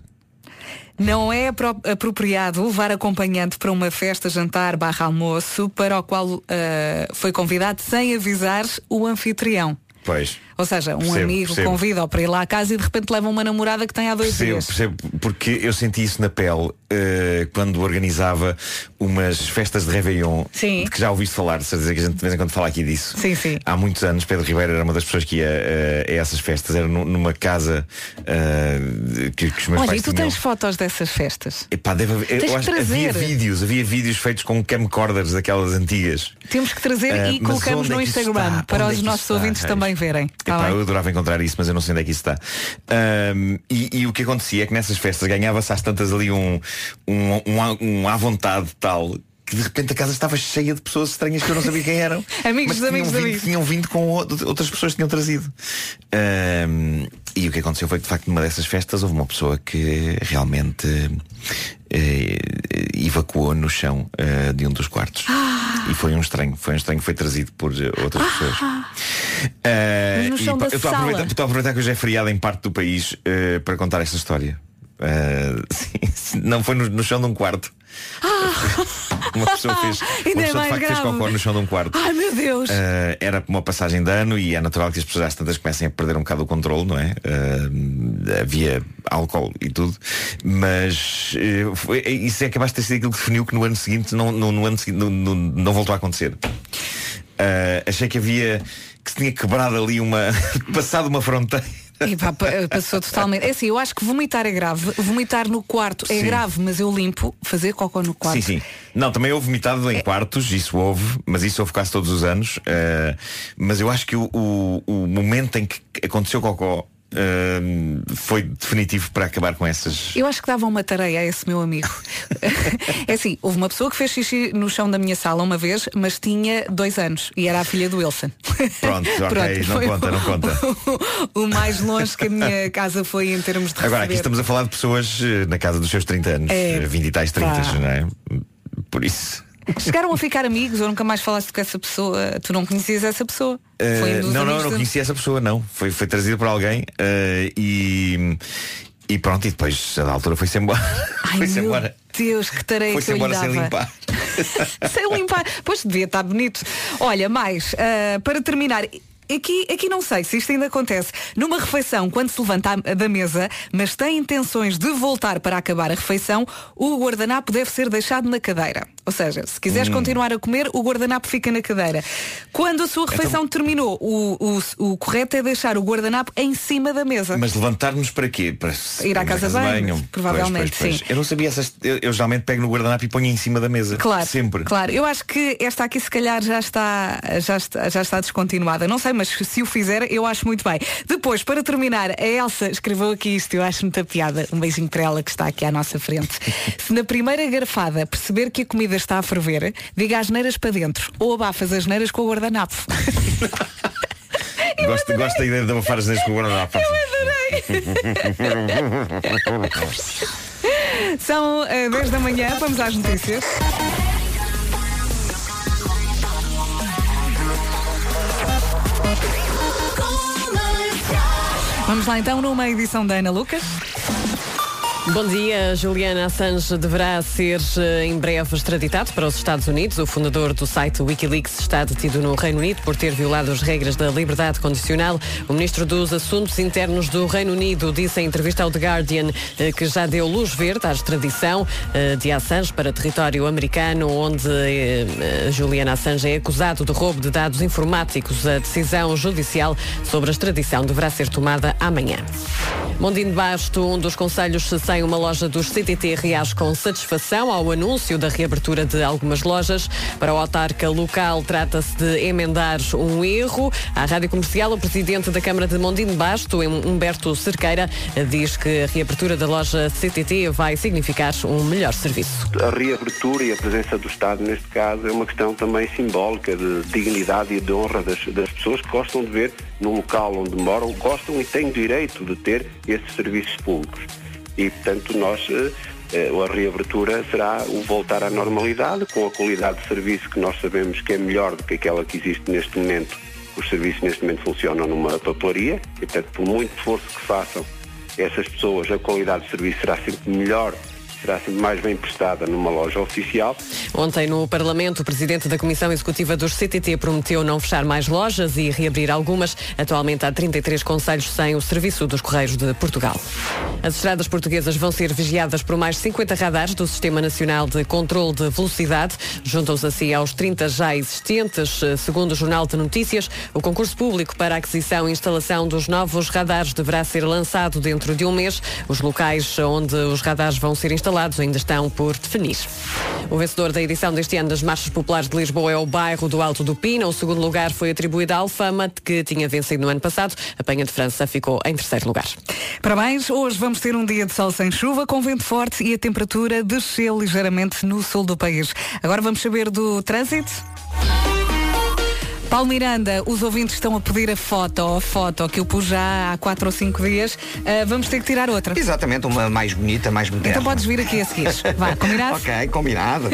Speaker 1: Não é apro- apropriado levar acompanhante para uma festa, jantar, barra almoço, para o qual eh, foi convidado sem avisar o anfitrião.
Speaker 8: Pois.
Speaker 1: Ou seja, um
Speaker 8: Percebo,
Speaker 1: amigo convida-o para ir lá à casa e de repente leva uma namorada que tem há dois
Speaker 8: Percebo,
Speaker 1: dias.
Speaker 8: percebo, porque eu senti isso na pele eh, quando organizava umas festas de Réveillon
Speaker 1: Sim.
Speaker 8: de que já ouviste falar, se dizer que a gente de vez em quando fala aqui disso.
Speaker 1: Sim, sim.
Speaker 8: Há muitos anos, Pedro Ribeiro era uma das pessoas que ia eh, a essas festas, era nu- numa casa eh, que, que os meus
Speaker 1: Olha,
Speaker 8: pais
Speaker 1: e tu
Speaker 8: tinham.
Speaker 1: tens fotos dessas festas?
Speaker 8: Epá, deve haver-
Speaker 1: Tens
Speaker 8: eu acho que havia vídeos, havia vídeos feitos com camcorders daquelas antigas.
Speaker 1: Temos que trazer e colocamos
Speaker 8: é
Speaker 1: no Instagram para
Speaker 8: é
Speaker 1: os nossos
Speaker 8: está,
Speaker 1: ouvintes também verem. Tá
Speaker 8: Epá,
Speaker 1: bem?
Speaker 8: eu adorava encontrar isso, mas eu não sei onde é que isso está. Ahm, e, e o que acontecia é que nessas festas ganhava-se às tantas ali um, um, um, um à vontade tal que de repente a casa estava cheia de pessoas estranhas que eu não sabia quem eram. [laughs]
Speaker 1: Amigos
Speaker 8: mas
Speaker 1: de amigos
Speaker 8: vindo,
Speaker 1: amigos.
Speaker 8: tinham vindo com outras pessoas que tinham trazido. Ahm, e o que aconteceu foi que de facto numa dessas festas houve uma pessoa que realmente eh, evacuou no chão eh, de um dos quartos. E foi um estranho, foi um estranho foi trazido por eh, outras pessoas. Eh,
Speaker 1: Mas no
Speaker 8: e,
Speaker 1: chão
Speaker 8: pá,
Speaker 1: da
Speaker 8: eu estou a, aproveitar, que hoje é feriado em parte do país para contar esta história. Eh, [laughs] sim, não foi no, no chão de um quarto. Uma pessoa fez, [laughs] uma pessoa de facto fez
Speaker 1: grave.
Speaker 8: cocó no chão de um quarto.
Speaker 1: Ai meu Deus!
Speaker 8: Eh, era uma passagem de ano e é natural que as pessoas às tantas comecem a perder um bocado o controle, não é? Eh, havia álcool e tudo, mas foi, isso é acabaste de ter sido aquilo que definiu que no ano seguinte não, no, no ano seguinte não, não, voltou a acontecer. Achei que havia que se tinha quebrado ali uma [laughs] passado uma fronteira.
Speaker 1: E pá, pa- passou totalmente. É assim, eu acho que vomitar é grave. Vomitar no quarto é
Speaker 8: Sim.
Speaker 1: grave, mas eu limpo. Fazer cocó no quarto.
Speaker 8: Sim, sim. Não, também houve vomitado em quartos, isso houve, mas isso houve quase todos os anos. eh, mas eu acho que o, o, o momento em que aconteceu cocó eh, foi definitivo para acabar com essas.
Speaker 1: Eu acho que dava uma tareia a esse meu amigo. [laughs] é assim, houve uma pessoa que fez xixi no chão da minha sala uma vez, mas tinha dois anos e era a filha do Wilson.
Speaker 8: Pronto, [laughs] ok, não conta, não conta. [laughs]
Speaker 1: o mais longe que a minha casa foi em termos de
Speaker 8: Agora, aqui estamos a falar de pessoas eh, na casa dos seus 30 anos,
Speaker 1: É,
Speaker 8: eh, 20 e tais 30,
Speaker 1: pá.
Speaker 8: não é? Por isso.
Speaker 1: Chegaram a ficar amigos ou nunca mais falaste com essa pessoa? Tu não conhecias essa pessoa? Dos
Speaker 8: não, não, não conhecia essa pessoa, não. Foi, foi trazido por alguém eh, e, e pronto, e depois a da altura foi-se embora. [laughs] Foi-se embora.
Speaker 1: Deus, que tarefa
Speaker 8: Foi-se embora sem limpar. [laughs]
Speaker 1: sem limpar. Pois devia estar bonito. Olha, mais, ah, para terminar. Aqui, aqui não sei se isto ainda acontece. Numa refeição, quando se levanta da mesa, mas tem intenções de voltar para acabar a refeição, o guardanapo deve ser deixado na cadeira. Ou seja, se quiseres
Speaker 8: Hum.
Speaker 1: continuar a comer, o guardanapo fica na cadeira. Quando a sua
Speaker 8: Então-
Speaker 1: refeição terminou, o, o, o correto é deixar o guardanapo em cima da mesa.
Speaker 8: Mas levantar-nos para quê? Para
Speaker 1: Ir à casa de banho, provavelmente, sim.
Speaker 8: Eu não sabia essas. Eu, eu geralmente pego no guardanapo e ponho em cima da mesa.
Speaker 1: Claro,
Speaker 8: Sempre.
Speaker 1: Claro, eu acho que esta aqui se calhar já está, já está, já está descontinuada. Não sei, mas se o fizer, eu acho muito bem. Depois, para terminar, a Elsa escreveu aqui isto, eu acho muita piada. Um beijinho para ela que está aqui à nossa frente. [laughs] se na primeira garfada perceber que a comida está a ferver, diga as neiras para dentro. Ou abafas as neiras com o guardanapo. [laughs]
Speaker 8: Gosto, gosto da ideia de abafar as neiras com o guardanapo. [laughs]
Speaker 1: São eh, 10 da manhã, vamos às notícias. Vamos lá então numa edição da Ana Lucas.
Speaker 2: Bom dia, Juliana Assange deverá ser eh, em breve extraditado para os Estados Unidos. O fundador do site Wikileaks está detido no Reino Unido por ter violado as regras da liberdade condicional. O ministro dos Assuntos Internos do Reino Unido disse em entrevista ao The Guardian eh, que já deu luz verde à extradição eh, de Assange para território americano, onde Juliana Assange é acusado de roubo de dados informáticos. A decisão judicial sobre a extradição deverá ser tomada amanhã. Mondino Basto, um dos conselhos sem uma loja dos CTT, reage com satisfação ao anúncio da reabertura de algumas lojas. Para o autarca local, trata-se de emendar um erro. À Rádio Comercial, o presidente da Câmara de Mondino Basto, Humberto Cerqueira, diz que a reabertura da loja CTT vai significar um melhor serviço.
Speaker 15: A reabertura e a presença do Estado, neste caso, é uma questão também simbólica de dignidade e de honra das, das pessoas que gostam de ver no local onde moram, gostam e têm direito de ter esses serviços públicos. E, portanto, nós, eh, eh, a reabertura será o voltar à normalidade, com a qualidade de serviço que nós sabemos que é melhor do que aquela que existe neste momento. Os serviços neste momento funcionam numa papelaria e, portanto, por muito esforço que façam essas pessoas, a qualidade de serviço será sempre melhor será sempre mais bem prestada numa loja oficial.
Speaker 2: Ontem no Parlamento, o Presidente da Comissão Executiva dos CTT prometeu não fechar mais lojas e reabrir algumas. Atualmente há 33 conselhos sem o serviço dos Correios de Portugal. As estradas portuguesas vão ser vigiadas por mais 50 radares do Sistema Nacional de Controlo de Velocidade. Juntam-se assim aos 30 já existentes. Segundo o Jornal de Notícias, o concurso público para a aquisição e instalação dos novos radares deverá ser lançado dentro de um mês. Os locais onde os radares vão ser instalados ainda estão por definir. O vencedor da edição deste ano das Marchas Populares de Lisboa é o bairro do Alto do Pina. O segundo lugar foi atribuído à Alfama, que tinha vencido no ano passado. A Penha de França ficou em terceiro lugar.
Speaker 1: Parabéns, hoje vamos ter um dia de sol sem chuva, com vento forte e a temperatura desceu ligeiramente no sul do país. Agora vamos saber do trânsito. Paulo Miranda, os ouvintes estão a pedir a foto, a foto que eu pus já há quatro ou cinco dias. Ah, vamos ter que tirar outra.
Speaker 3: Exatamente, uma mais bonita, mais moderna.
Speaker 1: Então podes vir aqui a seguir. Vá, [laughs] combinado?
Speaker 3: ok, combinado. Uh,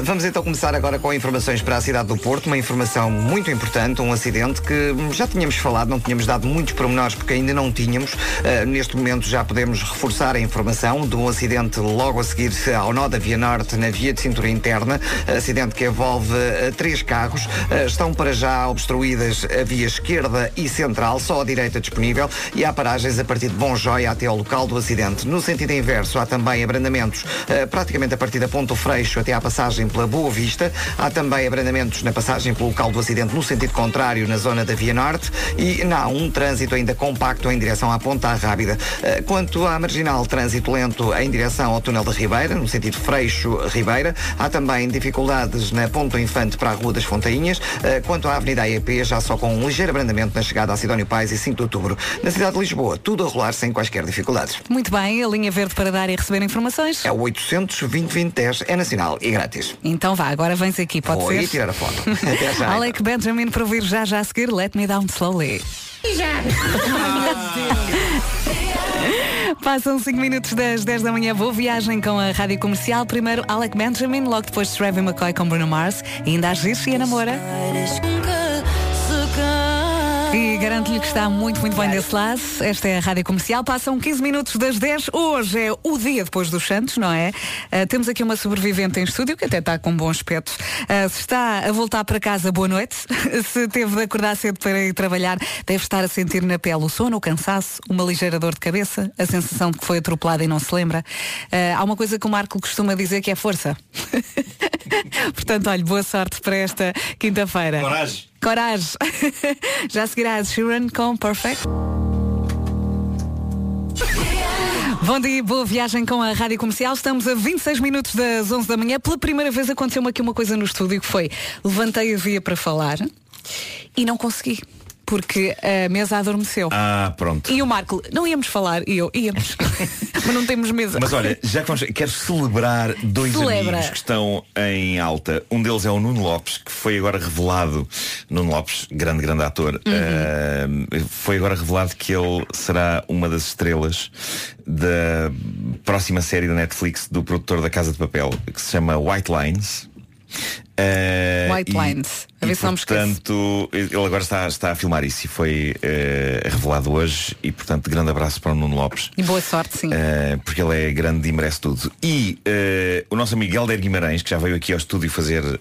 Speaker 3: [laughs] vamos então começar agora com informações para a cidade do Porto, uma informação muito importante, um acidente que já tínhamos falado, não tínhamos dado muitos pormenores porque ainda não tínhamos. Uh, neste momento já podemos reforçar a informação de um acidente logo a seguir ao nó da Via Norte, na via de cintura interna, acidente que envolve uh, três carros. Uh, estão para já obstruídas a via esquerda e central, só a direita disponível, e há paragens a partir de Bom Joia até ao local do acidente. No sentido inverso, há também abrandamentos uh, praticamente a partir da Ponto Freixo até à passagem pela Boa Vista. Há também abrandamentos na passagem pelo local do acidente no sentido contrário, na zona da Via Norte, e há um trânsito ainda compacto em direção à Ponta Rábida. Uh, quanto à marginal, trânsito lento em direção ao túnel da Ribeira, no sentido Freixo-Ribeira. Há também dificuldades na Ponto Infante para a Rua das Fontainhas. Uh, quanto à Avenida AEP, já só com um ligeiro abrandamento na chegada a Sidónio Pais e 5 de Outubro. Na cidade de Lisboa, tudo a rolar sem quaisquer dificuldades.
Speaker 1: Muito bem, a linha verde para dar e receber informações.
Speaker 3: É o 800 2010 é nacional e grátis.
Speaker 1: Então vá, agora vens aqui, pode
Speaker 3: Vou
Speaker 1: ser?
Speaker 3: aí tirar a foto. [laughs] Até já.
Speaker 1: Alec Benjamin para ouvir já já a seguir Let Me Down Slowly. [laughs] [laughs] Passam 5 minutos das 10 da manhã, boa viagem com a Rádio Comercial. Primeiro Alec Benjamin, logo depois Travis McCoy com Bruno Mars. E ainda a Giz e a namora. Garanto-lhe que está muito, muito bem desse lado. Esta é a Rádio Comercial. Passam 15 minutos das 10. Hoje é o dia depois dos Santos, não é? Ah, temos aqui uma sobrevivente em estúdio que até está com bom aspecto. Ah, se está a voltar para casa, boa noite. [laughs] se teve de acordar cedo para ir trabalhar, deve estar a sentir na pele o sono, o cansaço, uma ligeira dor de cabeça, a sensação de que foi atropelada e não se lembra. Ah, há uma coisa que o Marco costuma dizer que é força. [laughs] Portanto, olha, boa sorte para esta quinta-feira.
Speaker 8: Coragem.
Speaker 1: Coragem. [laughs] Já seguirá a Sheeran com Perfect. Bom dia, boa viagem com a Rádio Comercial. Estamos a 26 minutos das 11 da manhã. Pela primeira vez aconteceu-me aqui uma coisa no estúdio que foi, levantei a via para falar e não consegui. Porque a mesa adormeceu.
Speaker 8: Ah, pronto.
Speaker 1: E o Marco, não íamos falar. E eu, íamos. [laughs] Mas não temos mesa.
Speaker 8: Mas olha, já que vamos, quero celebrar dois
Speaker 1: Celebra.
Speaker 8: amigos que estão em alta. Um deles é o Nuno Lopes, que foi agora revelado. Nuno Lopes, grande, grande ator, eh, foi agora revelado que ele será uma das estrelas da próxima série da Netflix do produtor da Casa de Papel, que se chama White Lines. Eh,
Speaker 1: White
Speaker 8: e-
Speaker 1: Lines. A
Speaker 8: e,
Speaker 1: ver se não me esqueço.
Speaker 8: portanto, ele agora está, está a filmar isso e foi eh, revelado hoje. E, portanto, grande abraço para o Nuno Lopes.
Speaker 1: E boa sorte, sim.
Speaker 8: Uh, porque ele é grande e merece tudo. E uh, o nosso amigo Helder Guimarães, que já veio aqui ao estúdio fazer uh,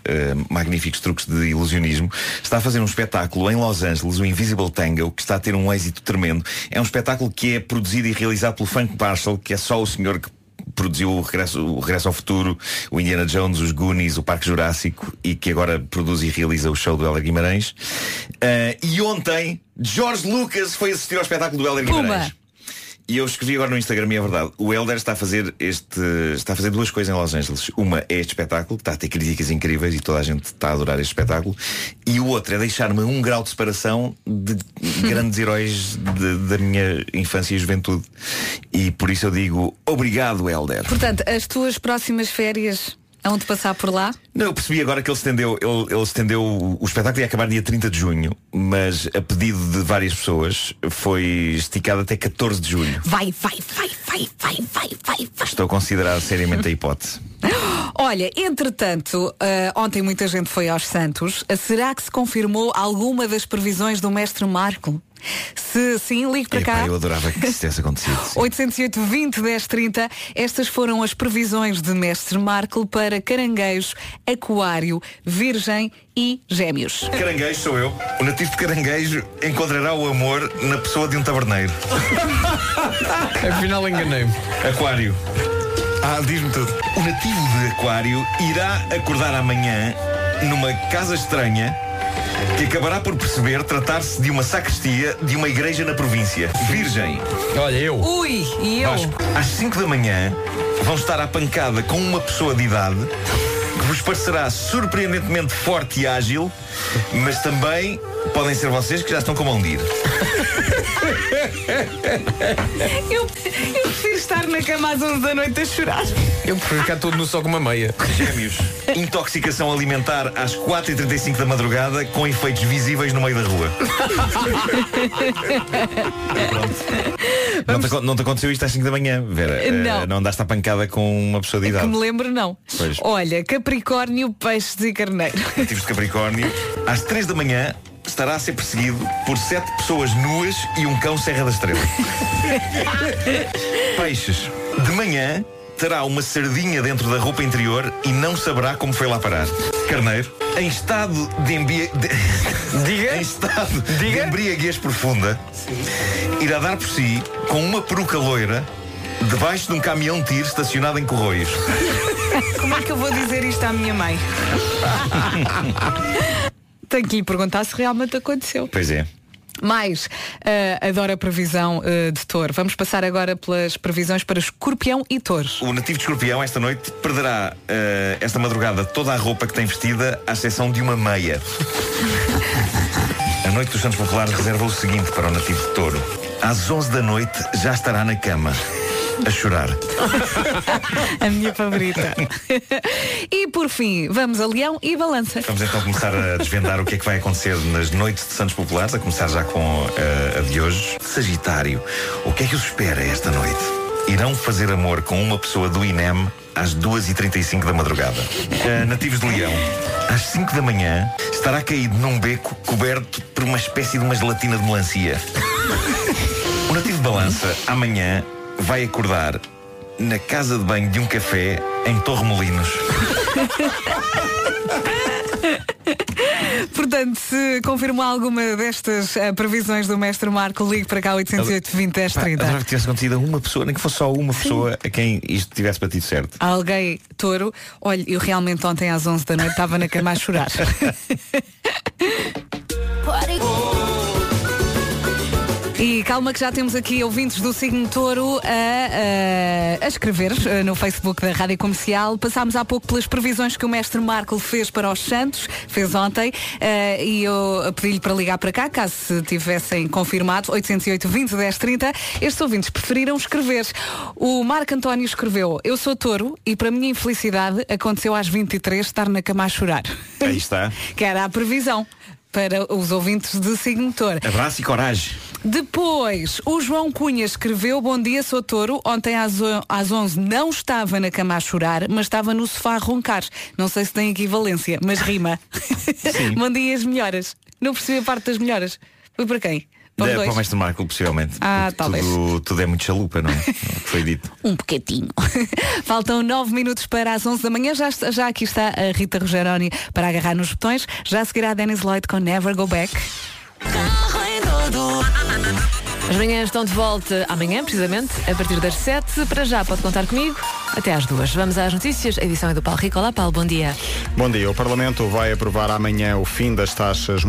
Speaker 8: magníficos truques de ilusionismo, está a fazer um espetáculo em Los Angeles, o Invisible Tango, que está a ter um êxito tremendo. É um espetáculo que é produzido e realizado pelo Frank Marshall, que é só o senhor que produziu o regresso, o regresso ao Futuro, o Indiana Jones, os Goonies, o Parque Jurássico e que agora produz e realiza o show do Helder Guimarães. Uh, e ontem, George Lucas foi assistir ao espetáculo do
Speaker 1: Pumba.
Speaker 8: Guimarães. E eu escrevi agora no Instagram e é verdade. O Helder está a fazer este. está a fazer duas coisas em Los Angeles. Uma é este espetáculo, que está a ter críticas incríveis e toda a gente está a adorar este espetáculo. E o outro é deixar-me um grau de separação de [laughs] grandes heróis de- da minha infância e juventude. E por isso eu digo obrigado, Helder.
Speaker 1: Portanto, as tuas próximas férias hão de passar por lá?
Speaker 8: Não, eu percebi agora que ele estendeu, ele, ele estendeu o, o espetáculo ia acabar dia 30 de junho, mas a pedido de várias pessoas foi esticado até 14 de julho.
Speaker 1: Vai, vai, vai, vai. vai, vai, vai, vai.
Speaker 8: Estou a considerar seriamente a hipótese. [gasps]
Speaker 1: Olha, entretanto, ah, ontem muita gente foi aos Santos. Será que se confirmou alguma das previsões do mestre Marco? Se sim, ligue para
Speaker 8: Epá,
Speaker 1: cá.
Speaker 8: eu adorava que isso tivesse acontecido.
Speaker 1: 808 20 10 30. Estas foram as previsões de Mestre Marco para caranguejo, aquário, virgem e gêmeos.
Speaker 8: Caranguejo sou eu. O nativo de caranguejo encontrará o amor na pessoa de um taberneiro. [laughs]
Speaker 13: Afinal enganei-me.
Speaker 8: Aquário.
Speaker 12: Ah, diz-me tudo.
Speaker 8: O nativo de Aquário irá acordar amanhã numa casa estranha que acabará por perceber tratar-se de uma sacristia de uma igreja na província. Virgem.
Speaker 13: Olha, eu.
Speaker 1: Ui, e eu?
Speaker 8: Vasco, às 5 da manhã vão estar à pancada com uma pessoa de idade que vos parecerá surpreendentemente forte e ágil, mas também podem ser vocês que já estão com mão de ir.
Speaker 1: Eu, eu prefiro estar na cama às 11 da noite a chorar.
Speaker 13: Eu prefiro ficar todo no sol com uma meia.
Speaker 8: Gêmeos. Intoxicação alimentar às 4h35 da madrugada com efeitos visíveis no meio da rua. Não te, não te aconteceu isto às 5 da manhã, Vera? Eh,
Speaker 1: Não.
Speaker 8: não andaste à pancada com uma pessoa de
Speaker 1: Que
Speaker 8: idade.
Speaker 1: me lembro, não.
Speaker 8: Pois.
Speaker 1: Olha, Capricórnio, peixes e carneiro.
Speaker 8: Nativos de Capricórnio, às 3 da manhã estará a ser perseguido por sete pessoas nuas e um cão Serra da Estrela. [laughs] Peixes. De manhã terá uma sardinha dentro da roupa interior e não saberá como foi lá parar. Carneiro. Em estado de, embia... de-
Speaker 13: Diga. [laughs]
Speaker 8: em estado de embriaguez profunda, irá dar por si com uma peruca loira debaixo de um caminhão de tiro estacionado em Corroios.
Speaker 1: Como é que eu vou dizer isto à minha mãe? [laughs] Tenho que lhe perguntar se realmente aconteceu.
Speaker 8: Pois é.
Speaker 1: Mais, ah, adoro a previsão ah, de touro. Vamos passar agora pelas previsões para escorpião e touro.
Speaker 8: O nativo de escorpião esta noite perderá eh, esta madrugada toda a roupa que tem vestida, à exceção de uma meia. A noite dos Santos Populares reserva o seguinte para o nativo de touro. Às 11 da noite já estará na cama, a chorar.
Speaker 1: A minha favorita. e por fim, vamos a leão e balança.
Speaker 8: Vamos então começar a desvendar o que é que vai acontecer nas noites de Santos Populares, a começar já com eh, a de hoje. Sagitário, o que é que os espera esta noite? Irão fazer amor com uma pessoa do INEM às 2h35 da madrugada. Eh, nativos de Leão, às 5 da manhã estará caído num beco coberto por uma espécie de uma gelatina de melancia. O nativo de Balança, amanhã, vai acordar na casa de banho de um café em Torremolinos.
Speaker 1: Portanto, se confirmou alguma destas ah, previsões do mestre Marco, ligue para cá 808 20 10
Speaker 8: Pá,
Speaker 1: 30.
Speaker 8: adorava que tivesse acontecido a uma pessoa, nem que fosse só uma pessoa a quem isto tivesse batido certo.
Speaker 1: Alguém, touro, olha, eu realmente ontem às 11 da noite estava na cama a chorar. [laughs] E calma que já temos aqui ouvintes do signo touro a, a- a escrever eh, no Facebook da Rádio Comercial. Passámos há pouco pelas previsões que o mestre Marco fez para os Santos, fez ontem, eh, e eu pedi-lhe para ligar para cá, caso se tivessem confirmado, 808 20 10 30. Estes ouvintes preferiram escrever. O Marco António escreveu, eu sou touro e para minha infelicidade aconteceu às 23 estar na cama a chorar.
Speaker 8: Aí está. [laughs]
Speaker 1: que era a previsão para os ouvintes de signo touro.
Speaker 8: Abraço e coragem.
Speaker 1: Depois, o João Cunha escreveu Bom dia, sou touro. Ontem às, às 11 não estava na cama a chorar, mas estava no sofá a roncar. Não sei se tem equivalência, mas rima. [laughs] Bom dia, as melhoras. Não percebi a parte das melhoras. Foi para quem? Para dois?
Speaker 8: para o mestre Marco, possivelmente.
Speaker 1: Ah, talvez.
Speaker 8: Tudo, tudo é muito chalupa, não é? Que foi dito. [laughs]
Speaker 1: Um bocadinho. [laughs] Faltam nove minutos para as 11 da manhã. Já, já aqui está a Rita Rogeroni para agarrar nos botões. Já seguirá a Dennis Lloyd com Never Go Back.
Speaker 2: As manhãs estão de volta amanhã, precisamente, a partir das 7. Para já, pode contar comigo. Até às duas. Vamos às notícias. A edição é do Paulo Rico. Olá, Paulo, bom dia.
Speaker 16: Bom dia. O Parlamento vai aprovar amanhã o fim das taxas